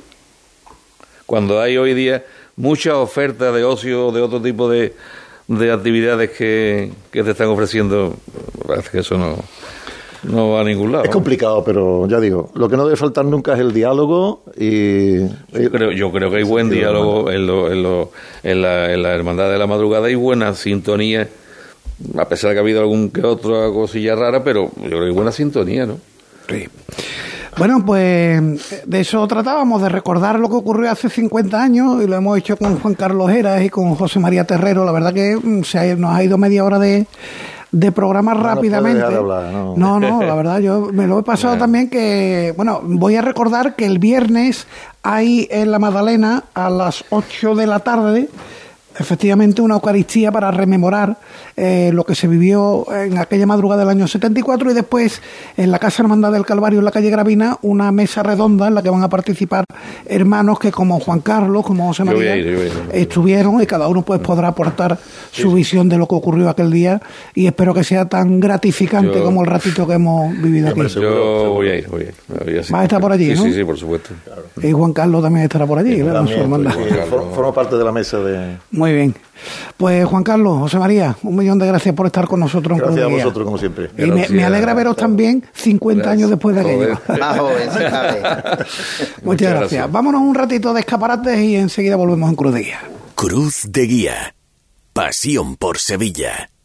[SPEAKER 5] Cuando hay hoy día muchas ofertas de ocio, de otro tipo de, de actividades que, que te están ofreciendo, parece que eso no no va a ningún lado.
[SPEAKER 4] Es complicado, pero ya digo, lo que no debe faltar nunca es el diálogo y...
[SPEAKER 5] Yo creo, yo creo que hay buen diálogo en, lo, en, lo, en, la, en la Hermandad de la Madrugada y buena sintonía, a pesar de que ha habido algún que otra cosilla rara, pero yo creo que hay buena sintonía, ¿no?
[SPEAKER 2] Sí. Bueno, pues de eso tratábamos, de recordar lo que ocurrió hace 50 años y lo hemos hecho con Juan Carlos Heras y con José María Terrero. La verdad que mm, se nos ha ido media hora de, de programar rápidamente. No, no. la verdad, yo me lo he pasado también que, bueno, voy a recordar que el viernes hay en la Magdalena a las 8 de la tarde efectivamente una Eucaristía para rememorar eh, lo que se vivió en aquella madrugada del año 74 y después en la Casa Hermandad del Calvario en la calle Gravina una mesa redonda en la que van a participar hermanos que como Juan Carlos, como José María estuvieron y cada uno pues podrá aportar su visión de lo que ocurrió aquel día y espero que sea tan gratificante como el ratito que hemos vivido aquí.
[SPEAKER 5] Yo voy a ir, voy a ir.
[SPEAKER 2] Va a estar por allí,
[SPEAKER 5] sí, Sí, sí, por supuesto.
[SPEAKER 2] Y Juan Carlos también estará por allí,
[SPEAKER 4] Forma parte de la mesa de...
[SPEAKER 2] Muy bien. Pues Juan Carlos, José María, un millón de gracias por estar con nosotros.
[SPEAKER 4] Gracias a vosotros, como siempre.
[SPEAKER 2] Y me, alegra veros también 50 años después de aquello. Muchas gracias. Vámonos un ratito de escaparates y enseguida volvemos en Cruz de Guía.
[SPEAKER 1] Cruz de Guía. Pasión por Sevilla.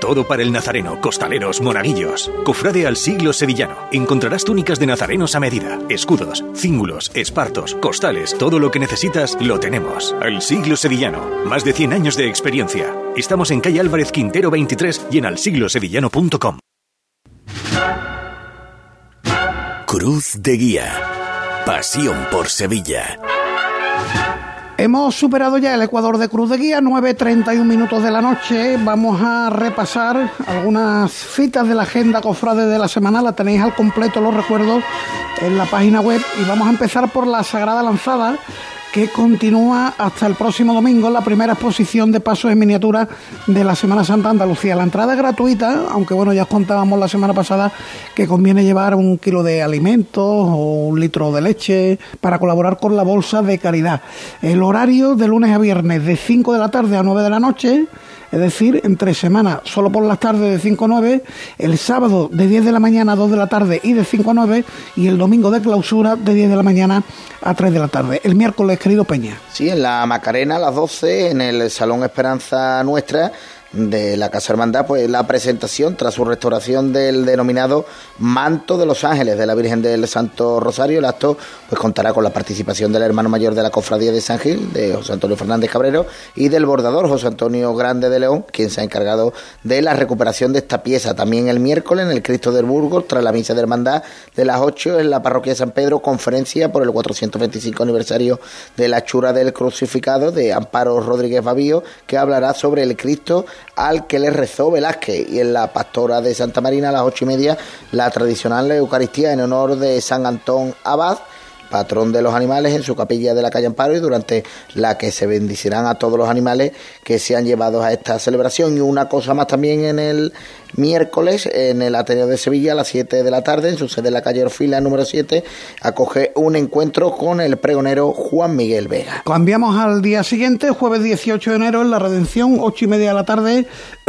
[SPEAKER 6] Todo para el nazareno, costaleros, monaguillos. Cofrade al siglo sevillano. Encontrarás túnicas de nazarenos a medida, escudos, cíngulos, espartos, costales, todo lo que necesitas lo tenemos. Al siglo sevillano. Más de 100 años de experiencia. Estamos en calle Álvarez Quintero 23 y en alsiglosevillano.com.
[SPEAKER 1] Cruz de Guía. Pasión por Sevilla.
[SPEAKER 2] Hemos superado ya el Ecuador de Cruz de Guía, 9.31 minutos de la noche. Vamos a repasar algunas citas de la agenda cofrade de la semana. La tenéis al completo, los recuerdo, en la página web. Y vamos a empezar por la Sagrada Lanzada, que continúa hasta el próximo domingo la primera exposición de pasos en miniatura de la Semana Santa Andalucía. La entrada es gratuita, aunque bueno, ya os contábamos la semana pasada que conviene llevar un kilo de alimentos o un litro de leche para colaborar con la bolsa de caridad. El horario de lunes a viernes de 5 de la tarde a 9 de la noche es decir, entre semanas solo por las tardes de 5 a 9, el sábado de 10 de la mañana a 2 de la tarde y de 5 a 9, y el domingo de clausura de 10 de la mañana a 3 de la tarde. El miércoles, querido Peña.
[SPEAKER 3] Sí, en la Macarena a las 12, en el Salón Esperanza Nuestra de la Casa Hermandad, pues la presentación tras su restauración del denominado Manto de los Ángeles de la Virgen del Santo Rosario. El acto pues contará con la participación del hermano mayor de la Cofradía de San Gil, de José Antonio Fernández Cabrero, y del bordador José Antonio Grande de León, quien se ha encargado de la recuperación de esta pieza. También el miércoles en el Cristo del Burgos, tras la misa de hermandad de las 8 en la parroquia de San Pedro, conferencia por el 425 aniversario de la chura del crucificado de Amparo Rodríguez Babío, que hablará sobre el Cristo al que le rezó Velázquez. Y en la pastora de Santa Marina a las ocho y media, la tradicional Eucaristía en honor de San Antón Abad patrón de los animales, en su capilla de la calle Amparo y durante la que se bendicirán a todos los animales que se han llevado a esta celebración. Y una cosa más también en el miércoles en el Ateneo de Sevilla a las 7 de la tarde, en su sede en la calle Orfila número 7, acoge un encuentro con el pregonero Juan Miguel Vega.
[SPEAKER 2] Cambiamos al día siguiente, jueves 18 de enero, en la Redención, 8 y media de la tarde,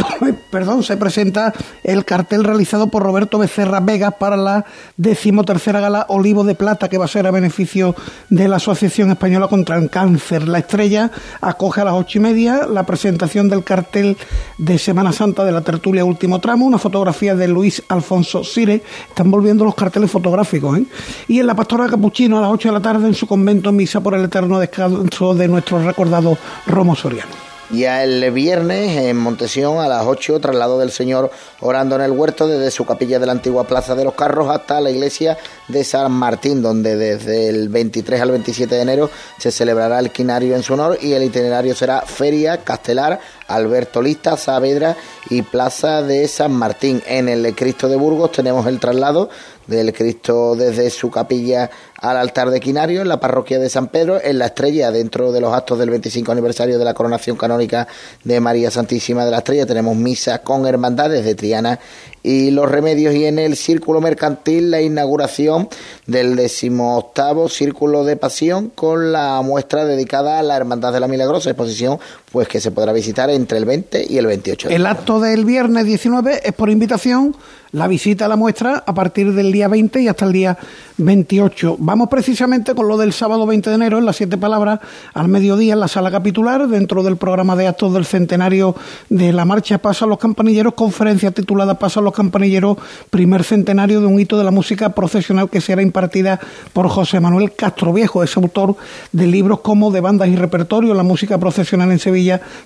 [SPEAKER 2] perdón, se presenta el cartel realizado por Roberto Becerra Vega para la decimotercera gala Olivo de Plata, que va a ser a beneficio de la Asociación Española contra el Cáncer. La estrella acoge a las 8 y media la presentación del cartel de Semana Santa de la tertulia Último una fotografía de Luis Alfonso Sire. Están volviendo los carteles fotográficos. ¿eh? Y en la Pastora Capuchino a las 8 de la tarde en su convento misa por el eterno descanso de nuestro recordado Romo Soriano.
[SPEAKER 3] Ya el viernes en Montesión a las 8, traslado del Señor orando en el huerto desde su capilla de la antigua Plaza de los Carros hasta la iglesia de San Martín, donde desde el 23 al 27 de enero se celebrará el quinario en su honor y el itinerario será Feria, Castelar, Alberto Lista, Saavedra y Plaza de San Martín. En el Cristo de Burgos tenemos el traslado del Cristo desde su capilla al altar de Quinario en la parroquia de San Pedro, en la estrella, dentro de los actos del 25 aniversario de la coronación canónica de María Santísima de la Estrella, tenemos misa con hermandades de Triana y los remedios y en el círculo mercantil la inauguración del decimoctavo círculo de pasión con la muestra dedicada a la Hermandad de la Milagrosa, exposición pues que se podrá visitar entre el 20 y el 28.
[SPEAKER 2] el acto del viernes 19 es por invitación la visita a la muestra a partir del día 20 y hasta el día 28. Vamos precisamente con lo del sábado 20 de enero en las siete palabras al mediodía en la sala capitular dentro del programa de actos del centenario de la marcha Pasan los Campanilleros, conferencia titulada Pasan los Campanilleros, primer centenario de un hito de la música profesional que será impartida por José Manuel Castro Viejo, es autor de libros como De bandas y repertorio, la música profesional en Sevilla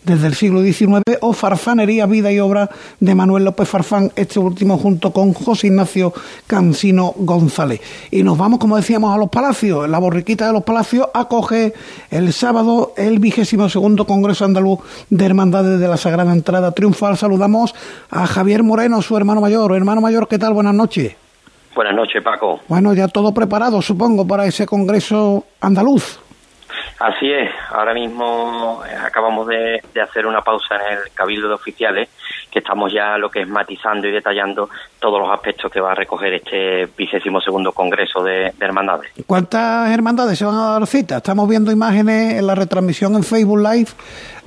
[SPEAKER 2] desde el siglo XIX o Farfanería, vida y obra de Manuel López Farfán, este último junto con José Ignacio Cancino González. Y nos vamos, como decíamos, a los palacios. La borriquita de los palacios acoge el sábado el vigésimo segundo Congreso Andaluz de Hermandades de la Sagrada Entrada Triunfal. Saludamos a Javier Moreno, su hermano mayor. Hermano mayor, ¿qué tal? Buenas noches.
[SPEAKER 7] Buenas noches, Paco.
[SPEAKER 2] Bueno, ya todo preparado, supongo, para ese Congreso Andaluz.
[SPEAKER 7] Así es, ahora mismo eh, acabamos de, hacer una pausa en el Cabildo de Oficiales, que estamos ya lo que es matizando y detallando todos los aspectos que va a recoger este vigésimo segundo Congreso de, de, Hermandades.
[SPEAKER 2] ¿Cuántas hermandades se van a dar cita? Estamos viendo imágenes en la retransmisión en Facebook Live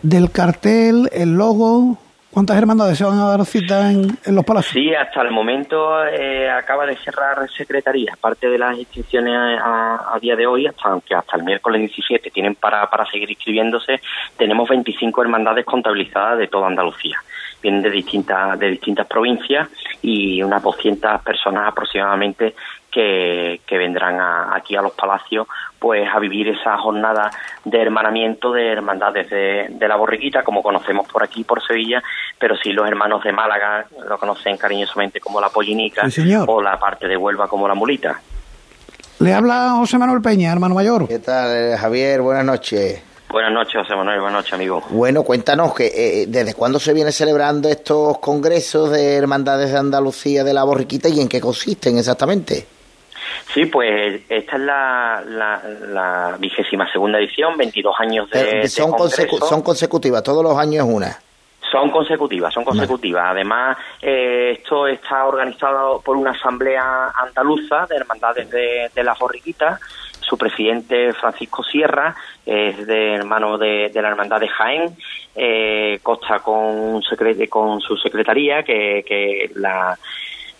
[SPEAKER 2] del cartel, el logo. ¿Cuántas hermandades se van a dar cita en, los palacios?
[SPEAKER 7] Sí, hasta el momento eh, acaba de cerrar Secretaría. Parte de las inscripciones a, día de hoy, hasta, aunque hasta el miércoles 17 tienen para, para seguir inscribiéndose, tenemos 25 hermandades contabilizadas de toda Andalucía. Vienen de distintas, de distintas provincias y unas 200 personas aproximadamente que, vendrán aquí a los palacios pues a vivir esa jornada de hermanamiento de hermandades de, de, la borriquita, como conocemos por aquí, por Sevilla, pero sí los hermanos de Málaga lo conocen cariñosamente como la pollinica o la parte de Huelva como la mulita.
[SPEAKER 2] Le habla José Manuel Peña, hermano mayor.
[SPEAKER 3] ¿Qué tal, Javier? Buenas noches.
[SPEAKER 7] Buenas noches, José Manuel. Buenas noches, amigo.
[SPEAKER 3] Bueno, cuéntanos que eh, desde cuándo se viene celebrando estos congresos de hermandades de Andalucía de la borriquita y en qué consisten exactamente.
[SPEAKER 7] Sí, pues esta es la, la, vigésima segunda edición, 22 años de,
[SPEAKER 3] son, son consecutivas, todos los años una.
[SPEAKER 7] Son consecutivas, son consecutivas. Además, eh, esto está organizado por una asamblea andaluza de hermandades de, de la Borriquita. Su presidente, Francisco Sierra, es de hermano de, la hermandad de Jaén. Eh, consta con, con su secretaría, que, que la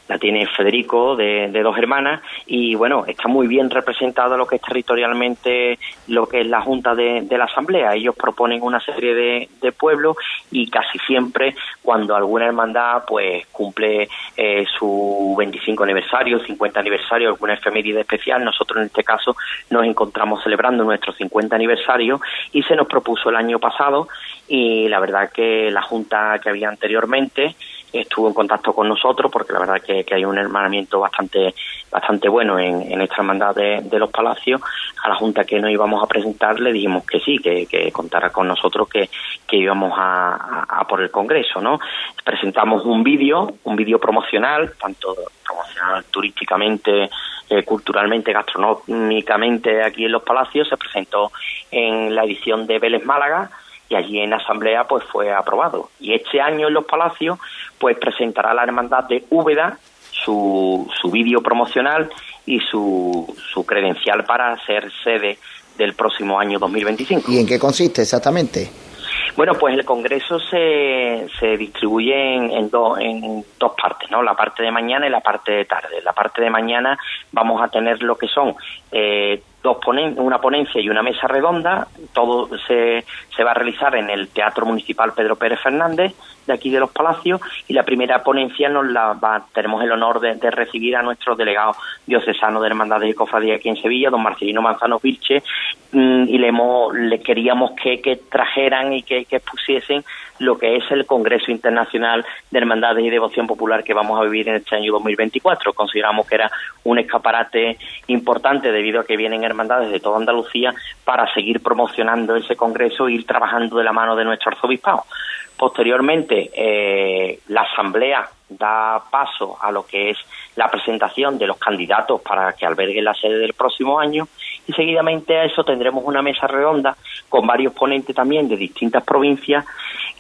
[SPEAKER 7] la tiene Federico de, dos hermanas y bueno está muy bien representado lo que es territorialmente lo que es la junta de, la asamblea. Ellos proponen una serie de, pueblos y casi siempre cuando alguna hermandad pues cumple eh, su 25 aniversario 50 aniversario alguna efeméride especial nosotros en este caso nos encontramos celebrando nuestro 50 aniversario y se nos propuso el año pasado y la verdad que la junta que había anteriormente estuvo en contacto con nosotros porque la verdad que, que hay un hermanamiento bastante bastante bueno en, en esta hermandad de, los palacios. A la junta que nos íbamos a presentar le dijimos que sí que, que contara con nosotros que, que íbamos a, por el congreso no presentamos un vídeo un vídeo promocional tanto promocional turísticamente eh, culturalmente gastronómicamente aquí en los palacios. Se presentó en la edición de Vélez Málaga y allí en asamblea pues fue aprobado. Y este año en los palacios pues presentará la hermandad de Úbeda su, su vídeo promocional y su, su credencial para ser sede del próximo año 2025.
[SPEAKER 3] ¿Y en qué consiste exactamente?
[SPEAKER 7] Bueno, pues el Congreso se, se distribuye en, en, en dos partes, ¿no? La parte de mañana y la parte de tarde. La parte de mañana vamos a tener lo que son eh, una ponencia y una mesa redonda. Todo se, se va a realizar en el Teatro Municipal Pedro Pérez Fernández de aquí de los Palacios y la primera ponencia nos la va, tenemos el honor de, recibir a nuestro delegado diocesano de Hermandades y Cofradía aquí en Sevilla, don Marcelino Manzano Vilche, mm, y le, hemos, le queríamos que, que trajeran y que, que expusiesen lo que es el Congreso Internacional de Hermandades y Devoción Popular que vamos a vivir en este año 2024. Consideramos que era un escaparate importante debido a que vienen hermandades de toda Andalucía para seguir promocionando ese Congreso e ir trabajando de la mano de nuestro arzobispado. Posteriormente, eh, la Asamblea da paso a lo que es la presentación de los candidatos para que alberguen la sede del próximo año y seguidamente a eso tendremos una mesa redonda con varios ponentes también de distintas provincias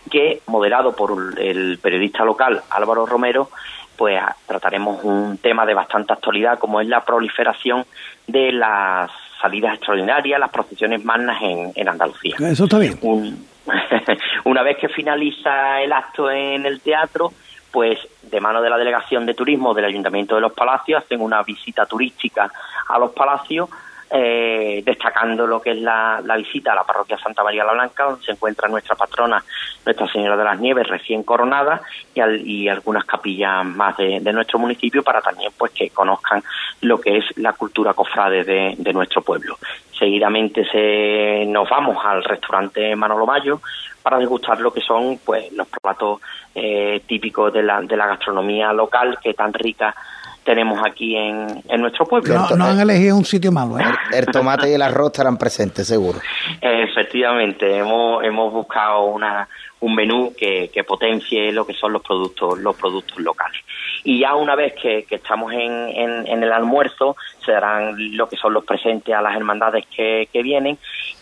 [SPEAKER 7] que, moderado por el periodista local Álvaro Romero, pues trataremos un tema de bastante actualidad como es la proliferación de las salidas extraordinarias, las procesiones magnas en, en Andalucía.
[SPEAKER 2] Eso está bien.
[SPEAKER 7] Un, una vez que finaliza el acto en el teatro, pues de mano de la Delegación de Turismo del Ayuntamiento de los Palacios hacen una visita turística a los palacios eh, destacando lo que es la, visita a la parroquia Santa María la Blanca, donde se encuentra nuestra patrona, Nuestra Señora de las Nieves, recién coronada, y, algunas capillas más de, nuestro municipio para también pues que conozcan lo que es la cultura cofrade de, nuestro pueblo. Seguidamente se, nos vamos al restaurante Manolo Mayo para degustar lo que son pues los platos eh, típicos de la, de la gastronomía local que tan rica tenemos aquí en, en nuestro pueblo.
[SPEAKER 2] No, no, han elegido un sitio malo. ¿eh?
[SPEAKER 3] El, tomate y el arroz estarán presentes, seguro.
[SPEAKER 7] Efectivamente, hemos, hemos buscado una, un menú que, que potencie lo que son los productos, los productos locales y ya una vez que, estamos en, en, el almuerzo se darán lo que son los presentes a las hermandades que, que vienen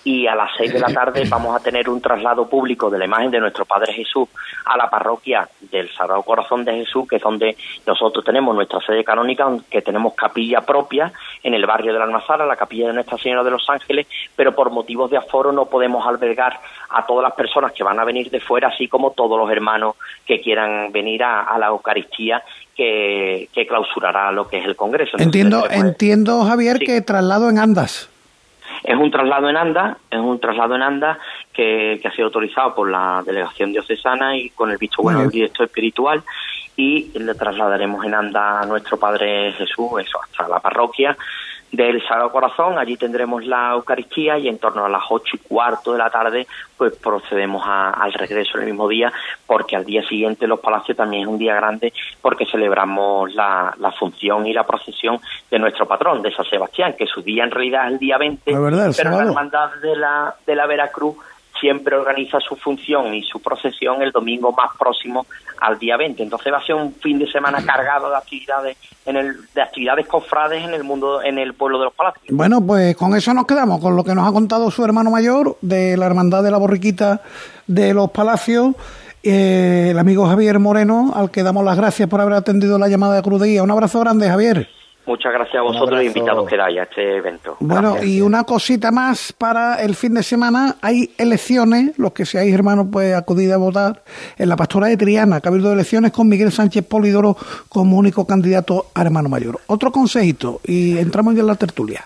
[SPEAKER 7] y a las seis de la tarde vamos a tener un traslado público de la imagen de nuestro Padre Jesús a la parroquia del Sagrado Corazón de Jesús, que es donde nosotros tenemos nuestra sede canónica, que tenemos capilla propia en el barrio de la Almazara, la capilla de Nuestra Señora de los Ángeles, pero por motivos de aforo no podemos albergar a todas las personas que van a venir de fuera, así como todos los hermanos que quieran venir a la Eucaristía que, clausurará lo que es el Congreso.
[SPEAKER 2] entiendo, entiendo Javier, que traslado en andas.
[SPEAKER 7] Es un traslado en andas, es un traslado en andas que, ha sido autorizado por la delegación diocesana y con el visto bueno del director espiritual y le trasladaremos en anda a nuestro Padre Jesús, eso, hasta la parroquia del Sagrado Corazón. Allí tendremos la Eucaristía y en torno a las ocho y cuarto de la tarde, pues procedemos al regreso el mismo día, porque al día siguiente los palacios también es un día grande, porque celebramos la, la función y la procesión de nuestro patrón, de San Sebastián, que su día en realidad es el día 20, pero la hermandad de la, de la Veracruz siempre organiza su función y su procesión el domingo más próximo al día 20. Entonces va a ser un fin de semana cargado de actividades en el de actividades cofrades en el mundo en el pueblo de los palacios.
[SPEAKER 2] Bueno, pues con eso nos quedamos con lo que nos ha contado su hermano mayor de la hermandad de la borriquita de los palacios. Eh, el amigo Javier Moreno, al que damos las gracias por haber atendido la llamada de Cruz Un abrazo grande, Javier.
[SPEAKER 7] Muchas gracias a vosotros y invitados que dais a este evento.
[SPEAKER 2] Bueno, y una cosita más para el fin de semana. Hay elecciones, los que seáis hermanos, pues acudid a votar en la pastora de Triana, Cabildo de Elecciones, con Miguel Sánchez Polidoro como único candidato a hermano mayor. Otro consejito y entramos ya en la tertulia.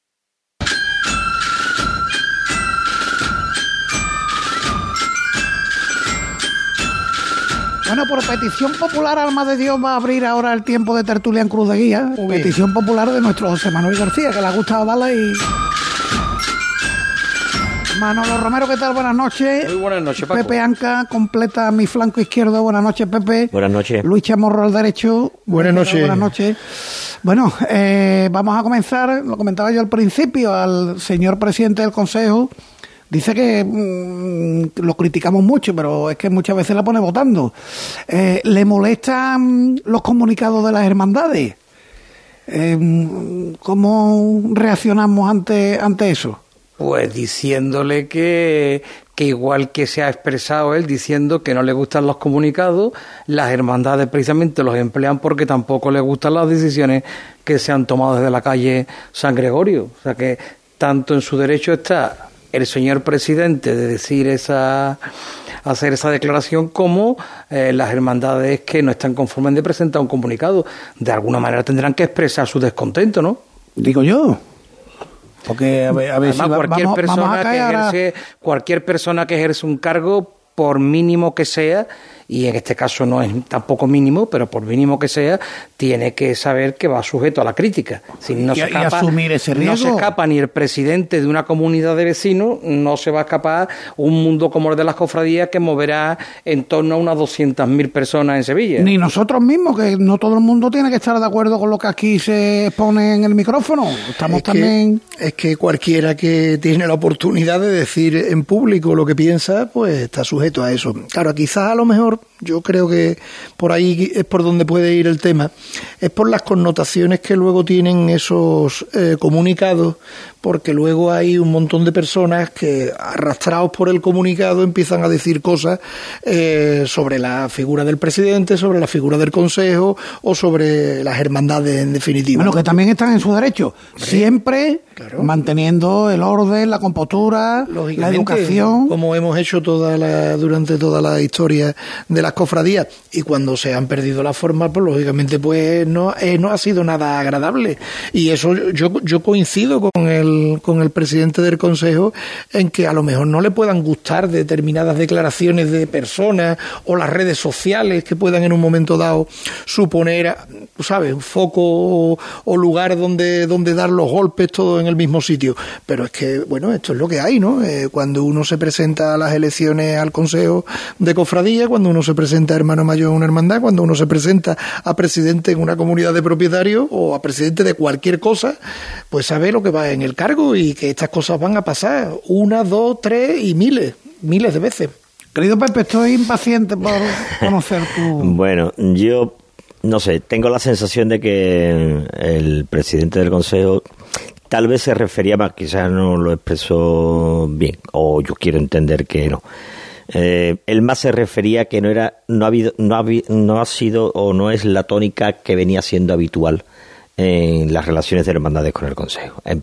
[SPEAKER 2] Bueno, por petición popular, Alma de Dios va a abrir ahora el tiempo de tertulia en Cruz de Guía. petición popular de nuestro José Manuel García, que le ha gustado darla y. Manolo Romero, ¿qué tal? Buenas noches.
[SPEAKER 8] Muy buenas noches, Paco.
[SPEAKER 2] Pepe Anca completa mi flanco izquierdo. Buenas noches, Pepe.
[SPEAKER 8] Buenas noches.
[SPEAKER 2] Luis Chamorro al derecho.
[SPEAKER 9] Buenas noches.
[SPEAKER 2] Buenas noches. Bueno, eh, vamos a comenzar, lo comentaba yo al principio, al señor presidente del Consejo, Dice que mm, lo criticamos mucho, pero es que muchas veces la pone votando. Eh, ¿Le molestan los comunicados de las hermandades? Eh, ¿Cómo reaccionamos ante, ante eso?
[SPEAKER 9] Pues diciéndole que, que igual que se ha expresado él diciendo que no le gustan los comunicados, las hermandades precisamente los emplean porque tampoco le gustan las decisiones que se han tomado desde la calle San Gregorio. O sea que tanto en su derecho está el señor presidente de decir esa hacer esa declaración como eh, las hermandades que no están conformes de presentar un comunicado. De alguna manera tendrán que expresar su descontento no
[SPEAKER 2] digo yo. Porque a ver, a ver
[SPEAKER 9] cualquier persona que ejerce cualquier persona que ejerce un cargo por mínimo que sea y en este caso no es tampoco mínimo, pero por mínimo que sea, tiene que saber que va sujeto a la crítica. Si no, se escapa,
[SPEAKER 2] asumir ese riesgo.
[SPEAKER 9] no se escapa ni el presidente de una comunidad de vecinos, no se va a escapar un mundo como el de las cofradías que moverá en torno a unas 200.000 personas en Sevilla.
[SPEAKER 2] Ni nosotros mismos, que no todo el mundo tiene que estar de acuerdo con lo que aquí se expone en el micrófono. Estamos también...
[SPEAKER 10] es que cualquiera que tiene la oportunidad de decir en público lo que piensa, pues está sujeto a eso. Claro, quizás a lo mejor yo creo que por ahí es por donde puede ir el tema, es por las connotaciones que luego tienen esos eh, comunicados, porque luego hay un montón de personas que, arrastrados por el comunicado, empiezan a decir cosas eh, sobre la figura del presidente, sobre la figura del Consejo o sobre las hermandades en definitiva.
[SPEAKER 2] Bueno, que también están en su derecho, siempre manteniendo el orden, la compostura, la educación.
[SPEAKER 10] Como hemos hecho toda la, durante toda la historia de las cofradías. Y cuando se han perdido la forma, pues lógicamente pues no, eh, no ha sido nada agradable. Y eso yo, yo coincido con el, con el presidente del Consejo en que a lo mejor no le puedan gustar determinadas declaraciones de personas o las redes sociales que puedan en un momento dado suponer, ¿sabes?, un foco o, lugar donde, donde dar los golpes todo en el mismo sitio. Pero es que, bueno, esto es lo que hay, ¿no? Eh, cuando uno se presenta a las elecciones al Consejo de Cofradía, cuando uno se presenta a hermano mayor en una hermandad, cuando uno se presenta a presidente en una comunidad de propietarios o a presidente de cualquier cosa, pues sabe lo que va en el cargo y que estas cosas van a pasar una, dos, tres y miles, miles de veces.
[SPEAKER 2] Querido Pepe, estoy impaciente por conocer tu...
[SPEAKER 8] bueno, yo no sé, tengo la sensación de que el presidente del Consejo tal vez se refería más, quizás no lo expresó bien, o yo quiero entender que no. Eh, él más se refería que no era, no ha habido, no ha, no ha sido o no es la tónica que venía siendo habitual en las relaciones de hermandades con el Consejo. Eh,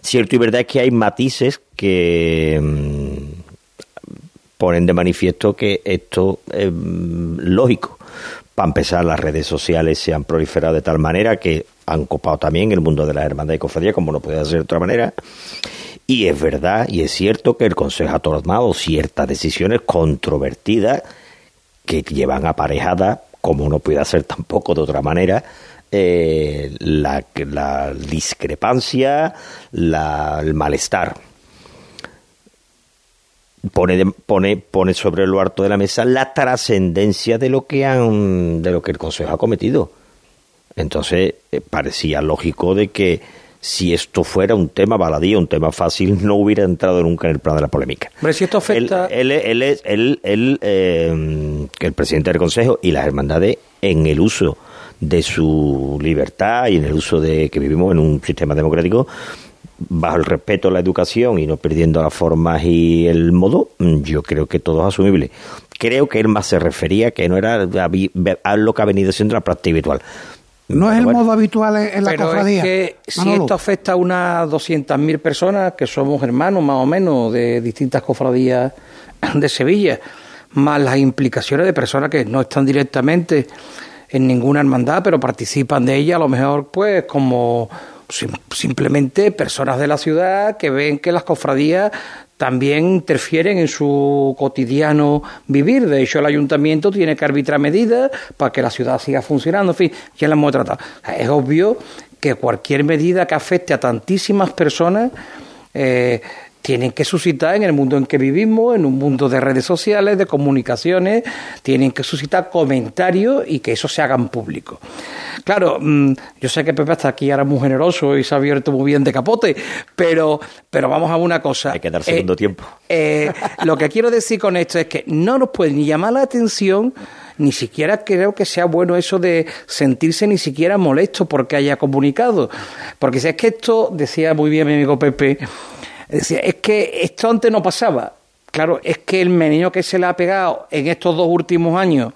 [SPEAKER 8] cierto y verdad es que hay matices que mm, ponen de manifiesto que esto es mm, lógico. Para empezar, las redes sociales se han proliferado de tal manera que han copado también el mundo de la hermandad y cofradía, como no puede ser de otra manera. Y es verdad y es cierto que el Consejo ha tomado ciertas decisiones controvertidas que llevan aparejada, como no puede ser tampoco de otra manera, eh, la, la, discrepancia, la, el malestar. Pone, pone, pone sobre lo harto de la mesa la trascendencia de lo que han, de lo que el Consejo ha cometido. Entonces eh, parecía lógico de que si esto fuera un tema baladí, un tema fácil, no hubiera entrado nunca en el plano de la polémica.
[SPEAKER 9] Pero si esto afecta...
[SPEAKER 8] Él, él, él, él, él eh, el presidente del Consejo y las hermandades en el uso de su libertad y en el uso de que vivimos en un sistema democrático bajo el respeto a la educación y no perdiendo las formas y el modo, yo creo que todo es asumible. Creo que él más se refería que no era a lo que ha venido siendo la práctica habitual.
[SPEAKER 2] No es el modo habitual en la pero Es
[SPEAKER 9] que si esto afecta a unas 200.000 personas, que somos hermanos más o menos de distintas cofradías de Sevilla, más las implicaciones de personas que no están directamente en ninguna hermandad, pero participan de ella, a lo mejor pues como simplemente personas de la ciudad que ven que las cofradías también interfieren en su cotidiano vivir. De hecho, el ayuntamiento tiene que arbitrar medidas para que la ciudad siga funcionando. En fin, ya la hemos tratado. Es obvio que cualquier medida que afecte a tantísimas personas eh, tienen que suscitar en el mundo en que vivimos, en un mundo de redes sociales, de comunicaciones, tienen que suscitar comentarios y que eso se hagan público. Claro, mm, yo sé que Pepe hasta aquí era muy generoso y se ha abierto muy bien de capote, pero, pero vamos a una cosa.
[SPEAKER 8] Hay que dar segundo
[SPEAKER 9] eh,
[SPEAKER 8] tiempo.
[SPEAKER 9] Eh, lo que quiero decir con esto es que no nos puede ni llamar la atención ni siquiera creo que sea bueno eso de sentirse ni siquiera molesto porque haya comunicado. Porque si es que esto, decía muy bien mi amigo Pepe, Decía, es que esto antes no pasaba. Claro, es que el meneo que se le ha pegado en estos dos últimos años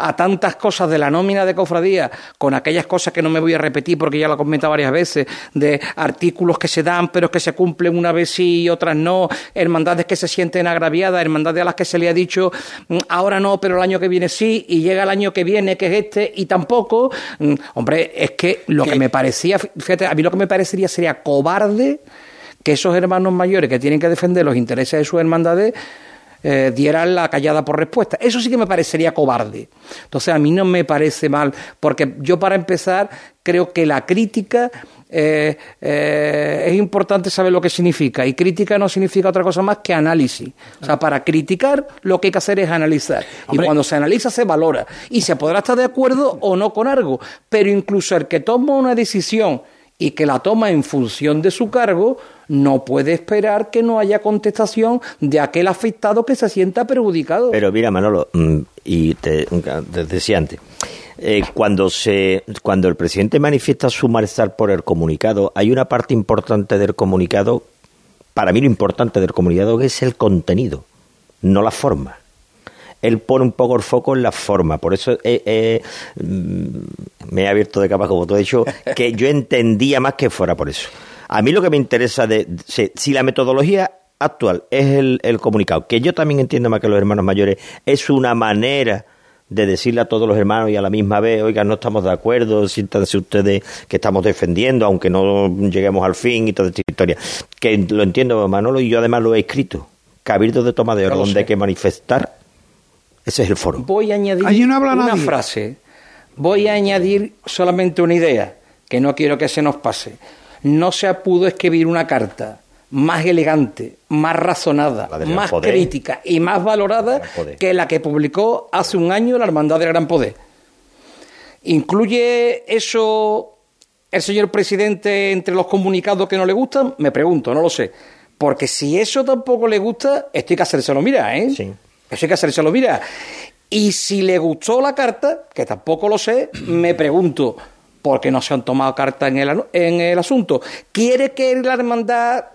[SPEAKER 9] a tantas cosas de la nómina de cofradía, con aquellas cosas que no me voy a repetir porque ya lo he comentado varias veces, de artículos que se dan pero que se cumplen una vez sí y otras no, hermandades que se sienten agraviadas, hermandades a las que se le ha dicho mm, ahora no, pero el año que viene sí, y llega el año que viene, que es este, y tampoco. Mm, hombre, es que lo que me parecía, fíjate, a mí lo que me parecería sería cobarde que esos hermanos mayores que tienen que defender los intereses de sus hermandades eh, dieran la callada por respuesta. Eso sí que me parecería cobarde. Entonces a mí no me parece mal, porque yo para empezar creo que la crítica eh, eh, es importante saber lo que significa y crítica no significa otra cosa más que análisis. O sea, para criticar lo que hay que hacer es analizar. Y cuando se analiza se valora. Y se podrá estar de acuerdo o no con algo, pero incluso el que toma una decisión y que la toma en función de su cargo, no puede esperar que no haya contestación de aquel afectado que se sienta perjudicado.
[SPEAKER 8] Pero mira, Manolo, mm, y te, decía antes, eh, cuando, se, cuando el presidente manifiesta su malestar por el comunicado, hay una parte importante del comunicado, para mí lo importante del comunicado es el contenido, no la forma él pone un poco el foco en la forma. Por eso mm, me he abierto de capa, como tú has dicho, que yo entendía más que fuera por eso. A mí lo que me interesa de si, la metodología actual es el, el, comunicado, que yo también entiendo más que los hermanos mayores, es una manera de decirle a todos los hermanos y a la misma vez, oiga, no estamos de acuerdo, siéntanse ustedes que estamos defendiendo, aunque no lleguemos al fin y toda esta historia. Que lo entiendo, Manolo, y yo además lo he escrito. Cabildo de toma de orden, donde hay que manifestar ese es el foro.
[SPEAKER 9] Voy a añadir una frase. Voy a añadir solamente una idea, que no quiero que se nos pase. No se pudo escribir una carta más elegante, más razonada, más crítica y más valorada que la que publicó hace un año la Hermandad del Gran Poder. ¿Incluye eso el señor presidente entre los comunicados que no le gustan? Me pregunto, no lo sé. Porque si eso tampoco le gusta, estoy que hacérselo mira, ¿eh? Sí. Eso hay que hacérselo mira. Y si le gustó la carta, que tampoco lo sé, me pregunto, ¿por qué no se han tomado carta en el, en el asunto? ¿Quiere que la hermandad,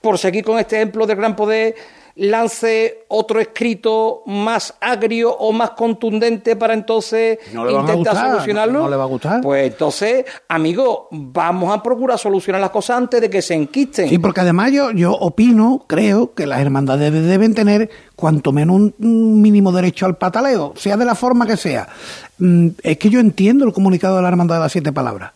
[SPEAKER 9] por seguir con este ejemplo del gran poder, lance otro escrito más agrio o más contundente para entonces intentar solucionarlo.
[SPEAKER 2] No, le va a gustar.
[SPEAKER 9] Pues entonces, amigo, vamos a procurar solucionar las cosas antes de que se enquisten.
[SPEAKER 2] Sí, porque además yo, yo opino, creo que las hermandades deben tener cuanto menos un mínimo derecho al pataleo, sea de la forma que sea. Mm, es que yo entiendo el comunicado de la hermandad de las siete palabras.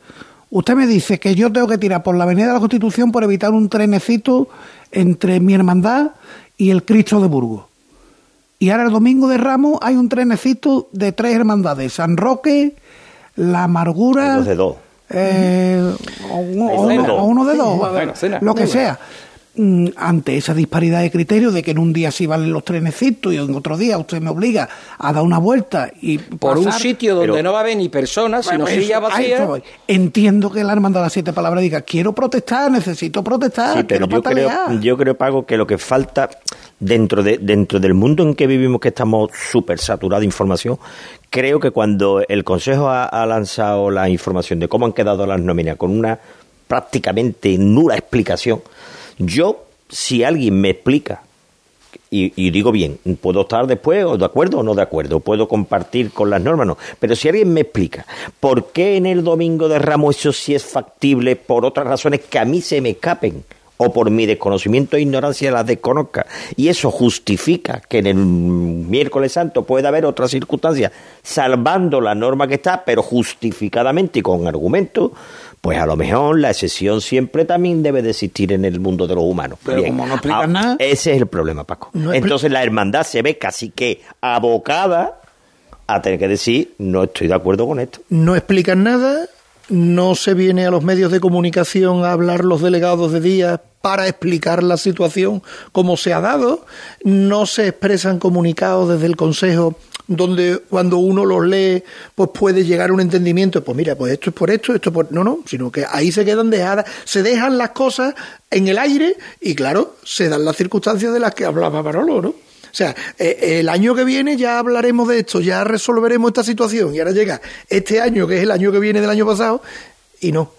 [SPEAKER 2] Usted me dice que yo tengo que tirar por la avenida de la Constitución por evitar un trenecito entre mi hermandad y el Cristo de Burgos. Y ahora el domingo de Ramos hay un trenecito de tres hermandades, San Roque, La Amargura...
[SPEAKER 8] de dos.
[SPEAKER 2] Eh, o, uno, de dos, lo que sea. Mm, ante esa disparidad de criterios de que en un día sí valen los trenecitos y en otro día usted me obliga a dar una vuelta y
[SPEAKER 9] por un sitio donde no va a haber ni personas sino pues silla vacía
[SPEAKER 2] entiendo que el armando de las siete palabras diga quiero protestar necesito protestar
[SPEAKER 8] pero yo creo, yo creo Pago que lo que falta dentro de dentro del mundo en que vivimos que estamos súper saturados de información creo que cuando el Consejo ha, ha lanzado la información de cómo han quedado las nóminas con una prácticamente nula explicación yo, si alguien me explica, y, digo bien, puedo estar después o de acuerdo o no de acuerdo, puedo compartir con las normas, no, pero si alguien me explica por qué en el Domingo de Ramos eso sí es factible por otras razones que a mí se me escapen, o por mi desconocimiento e ignorancia las desconozca. Y eso justifica que en el miércoles santo pueda haber otras circunstancias, salvando la norma que está, pero justificadamente y con argumento, pues a lo mejor la excepción siempre también debe de existir en el mundo de los humanos.
[SPEAKER 2] Pero como no explican ah, nada.
[SPEAKER 8] Ese es el problema, Paco. Entonces la hermandad se ve casi que abocada a tener que decir, no estoy de acuerdo con esto.
[SPEAKER 10] No explican nada, no se viene a los medios de comunicación a hablar los delegados de día para explicar la situación como se ha dado, no se expresan comunicados desde el Consejo donde cuando uno los lee pues puede llegar a un entendimiento, pues mira, pues esto es por esto, esto por... No, no, sino que ahí se quedan dejadas, se dejan las cosas en el aire y claro, se dan las circunstancias de las que hablaba Barolo, ¿no? O sea, eh, el año que viene ya hablaremos de esto, ya resolveremos esta situación y ahora llega este año, que es el año que viene del año pasado, y no.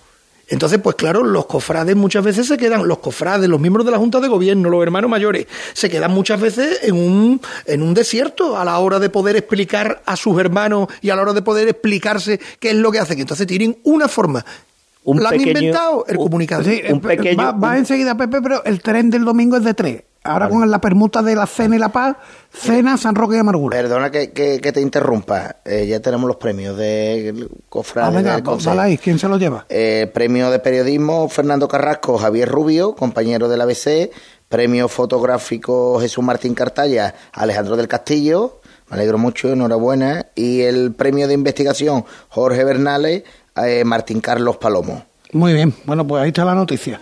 [SPEAKER 10] Entonces, pues claro, los cofrades muchas veces se quedan, los cofrades, los miembros de la Junta de Gobierno, los hermanos mayores, se quedan muchas veces en un, en un desierto a la hora de poder explicar a sus hermanos y a la hora de poder explicarse qué es lo que hacen. Entonces tienen una forma un han inventado el comunicado.
[SPEAKER 2] un pequeño, va, enseguida, Pepe, pero el tren del domingo es de tres. Ahora con la permuta de la cena y la paz, cena, San Roque y Amargura.
[SPEAKER 3] Perdona que, que, te interrumpa. Eh, ya tenemos los premios de Cofrade.
[SPEAKER 2] Ah, venga, ¿quién se los lleva?
[SPEAKER 3] Eh, premio de periodismo Fernando Carrasco, Javier Rubio, compañero de la ABC. Premio fotográfico Jesús Martín Cartalla, Alejandro del Castillo. Me alegro mucho, enhorabuena. Y el premio de investigación Jorge Bernales, eh, Martín Carlos Palomo.
[SPEAKER 2] Muy bien, bueno, pues ahí está la noticia.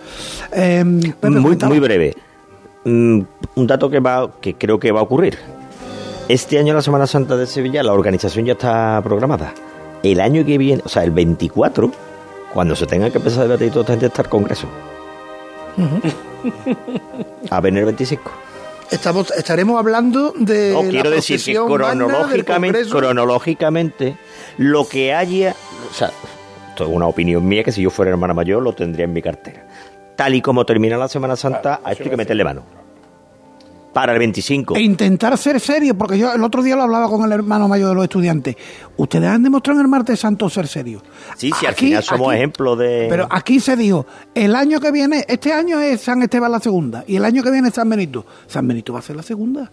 [SPEAKER 8] muy, muy breve. Mm, un dato que, va, que creo que va a ocurrir. Este año, la Semana Santa de Sevilla, la organización ya está programada. El año que viene, o sea, el 24, cuando se tenga que empezar a debatir todo gente está el Congreso. A venir el 25.
[SPEAKER 10] Estamos, estaremos hablando de.
[SPEAKER 8] No, quiero decir que cronológicamente, cronológicamente, lo que haya. O sea, esto es una opinión mía que si yo fuera hermana mayor lo tendría en mi cartera. Tal y como termina la Semana Santa, a esto hay que meterle mano para el 25.
[SPEAKER 2] E intentar ser serio, porque yo el otro día lo hablaba con el hermano mayor de los estudiantes. Ustedes han demostrado en el martes santo ser serios.
[SPEAKER 8] Sí, sí, al final somos ejemplos de...
[SPEAKER 2] Pero aquí se dijo, el año que viene, este año es San Esteban la segunda, y el año que viene es San Benito. San Benito va a ser la segunda.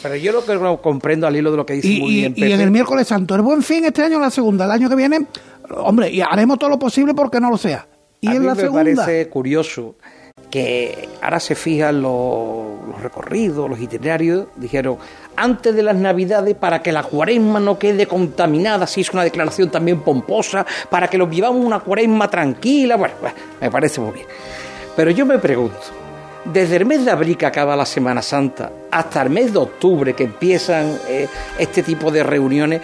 [SPEAKER 9] Pero yo lo que comprendo al hilo de lo que dice
[SPEAKER 2] y,
[SPEAKER 9] muy bien
[SPEAKER 2] Y en el miércoles santo, el buen fin este año la segunda, el año que viene, hombre, y haremos todo lo posible porque no lo sea. Y
[SPEAKER 9] a
[SPEAKER 2] en
[SPEAKER 9] mí
[SPEAKER 2] la
[SPEAKER 9] me
[SPEAKER 2] segunda.
[SPEAKER 9] parece curioso que ahora se fijan los, los, recorridos, los itinerarios, dijeron, antes de las Navidades, para que la cuaresma no quede contaminada, si es una declaración también pomposa, para que lo vivamos una cuaresma tranquila, bueno, bueno, me parece muy bien. Pero yo me pregunto, desde el mes de abril que acaba la Semana Santa hasta el mes de octubre que empiezan eh, este tipo de reuniones,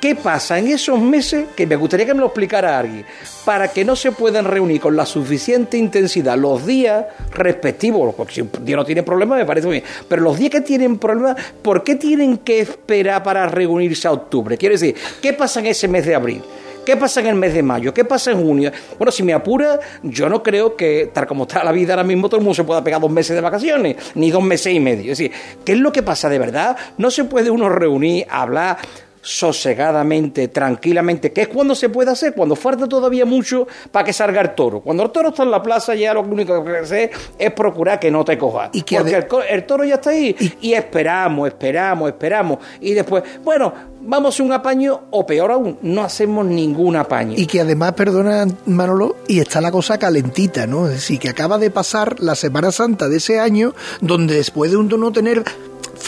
[SPEAKER 9] ¿Qué pasa en esos meses? Que me gustaría que me lo explicara alguien. Para que no se puedan reunir con la suficiente intensidad los días respectivos, porque si un día no tiene problema me parece muy bien, pero los días que tienen problemas, ¿por qué tienen que esperar para reunirse a octubre? Quiero decir, ¿qué pasa en ese mes de abril? ¿Qué pasa en el mes de mayo? ¿Qué pasa en junio? Bueno, si me apura, yo no creo que, tal como está la vida ahora mismo, todo el mundo se pueda pegar dos meses de vacaciones, ni dos meses y medio. Es decir, ¿qué es lo que pasa de verdad? No se puede uno reunir, hablar sosegadamente, tranquilamente, que es cuando se puede hacer, cuando falta todavía mucho para que salga el toro. Cuando el toro está en la plaza, ya lo único que hacer es procurar que no te coja.
[SPEAKER 10] ¿Y que
[SPEAKER 9] Porque el, el, toro ya está ahí. Y, y esperamos, esperamos, esperamos. Y después, bueno, vamos a un apaño o peor aún, no hacemos ningún apaño.
[SPEAKER 10] Y que además, perdona Manolo, y está la cosa calentita, ¿no? Es decir, que acaba de pasar la Semana Santa de ese año, donde después de uno no tener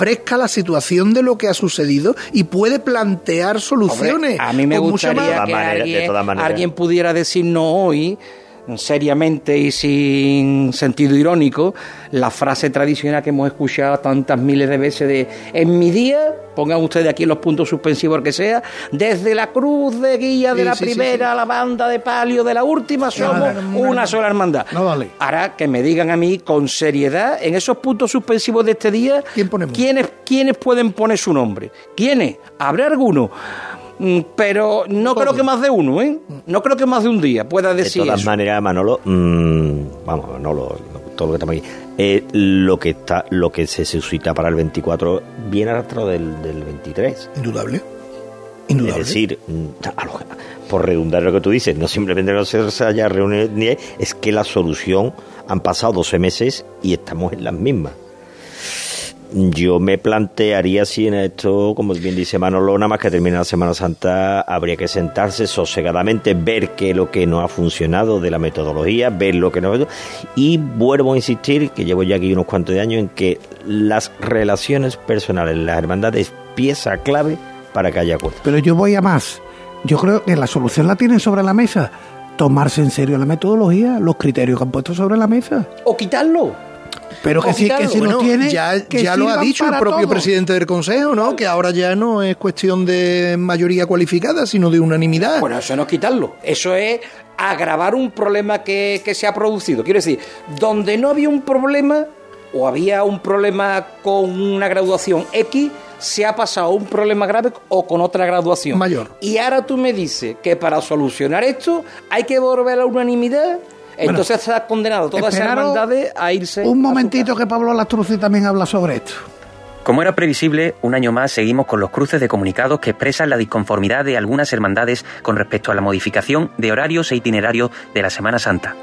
[SPEAKER 10] fresca la situación de lo que ha sucedido y puede plantear soluciones.
[SPEAKER 9] Hombre, a mí me gustaría que alguien, alguien pudiera decirnos hoy seriamente y sin sentido irónico la frase tradicional que hemos escuchado tantas miles de veces de en mi día, pongan ustedes aquí los puntos suspensivos que sea, desde la cruz de guía de la sí, primera sí, a la banda de palio de la última somos no, no, una sola hermandad.
[SPEAKER 2] No vale.
[SPEAKER 9] Ahora que me digan a mí con seriedad en esos puntos suspensivos de este día,
[SPEAKER 10] ¿Quién?
[SPEAKER 9] ¿quiénes, ¿quiénes pueden poner su nombre? ¿Quiénes? ¿Habrá alguno? Pero no creo que más de uno, ¿eh? No creo que más de un día pueda decir
[SPEAKER 8] De todas
[SPEAKER 9] eso.
[SPEAKER 8] maneras, Manolo, mmm, vamos, Manolo, todo lo que estamos aquí, eh, lo que está, lo que se suscita para el 24 viene arrastrado del, del 23.
[SPEAKER 10] Indudable. Indudable.
[SPEAKER 8] Es decir, por redundar lo que tú dices, no simplemente no se haya reunido ni es que la solución han pasado 12 meses y estamos en las mismas yo me plantearía si en esto, como bien dice Manolo, nada más que termine la Semana Santa, habría que sentarse sosegadamente, ver qué es lo que no ha funcionado de la metodología, ver lo que no y vuelvo a insistir, que llevo ya aquí unos cuantos de años, en que las relaciones personales, las hermandades, pieza clave para que haya acuerdo.
[SPEAKER 2] Pero yo voy a más. Yo creo que la solución la tienen sobre la mesa. Tomarse en serio la metodología, los criterios que han puesto sobre la mesa.
[SPEAKER 9] O quitarlo.
[SPEAKER 2] Pero que sí, que si
[SPEAKER 10] bueno,
[SPEAKER 2] no tiene.
[SPEAKER 10] Ya,
[SPEAKER 2] que
[SPEAKER 10] ya lo ha dicho el propio
[SPEAKER 2] todo.
[SPEAKER 10] presidente del Consejo, ¿no? Que ahora ya no es cuestión de mayoría cualificada, sino de unanimidad.
[SPEAKER 9] Bueno, eso no es quitarlo. Eso es agravar un problema que, que se ha producido. Quiero decir, donde no había un problema o había un problema con una graduación X, se ha pasado a un problema grave o con otra graduación
[SPEAKER 10] mayor.
[SPEAKER 9] Y ahora tú me dices que para solucionar esto hay que volver a la unanimidad. Entonces bueno, está condenado todas esas hermandades a irse.
[SPEAKER 2] Un momentito que Pablo Lastrucci también habla sobre esto.
[SPEAKER 11] Como era previsible, un año más seguimos con los cruces de comunicados que expresan la disconformidad de algunas hermandades con respecto a la modificación de horarios e itinerarios de la Semana Santa.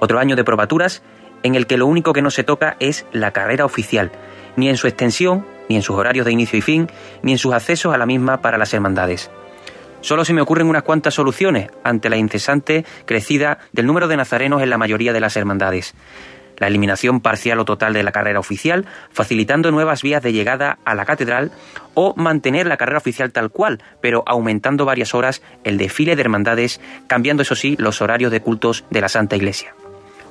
[SPEAKER 11] Otro año de probaturas en el que lo único que no se toca es la carrera oficial, ni en su extensión, ni en sus horarios de inicio y fin, ni en sus accesos a la misma para las hermandades. Solo se me ocurren unas cuantas soluciones ante la incesante crecida del número de nazarenos en la mayoría de las hermandades. La eliminación parcial o total de la carrera oficial, facilitando nuevas vías de llegada a la catedral, o mantener la carrera oficial tal cual, pero aumentando varias horas el desfile de hermandades, cambiando eso sí los horarios de cultos de la Santa Iglesia.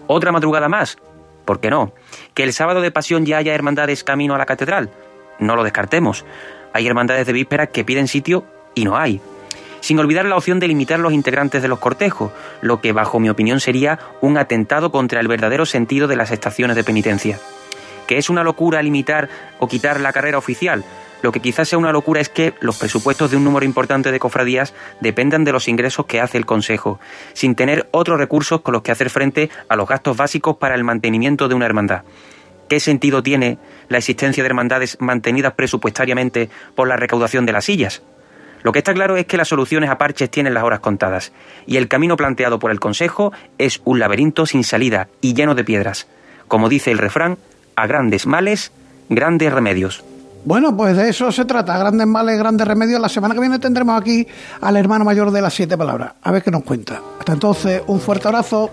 [SPEAKER 11] Otra madrugada más, ¿por qué no? Que el sábado de pasión ya haya hermandades camino a la catedral. No lo descartemos. Hay hermandades de vísperas que piden sitio y no hay. Sin olvidar la opción de limitar los integrantes de los cortejos, lo que bajo mi opinión sería un atentado contra el verdadero sentido de las estaciones de penitencia. Que es una locura limitar o quitar la carrera oficial, lo que quizás sea una locura es que los presupuestos de un número importante de cofradías dependan de los ingresos que hace el Consejo, sin tener otros recursos con los que hacer frente a los gastos básicos para el mantenimiento de una hermandad. ¿Qué sentido tiene la existencia de hermandades mantenidas presupuestariamente por la recaudación de las sillas? Lo que está claro es que las soluciones a parches tienen las horas contadas, y el camino planteado por el Consejo es un laberinto sin salida y lleno de piedras. Como dice el refrán, a grandes males, grandes remedios.
[SPEAKER 2] Bueno, pues de eso se trata, grandes males, grandes remedios. La semana que viene tendremos aquí al hermano mayor de las siete palabras. A ver qué nos cuenta. Hasta entonces, un fuerte abrazo.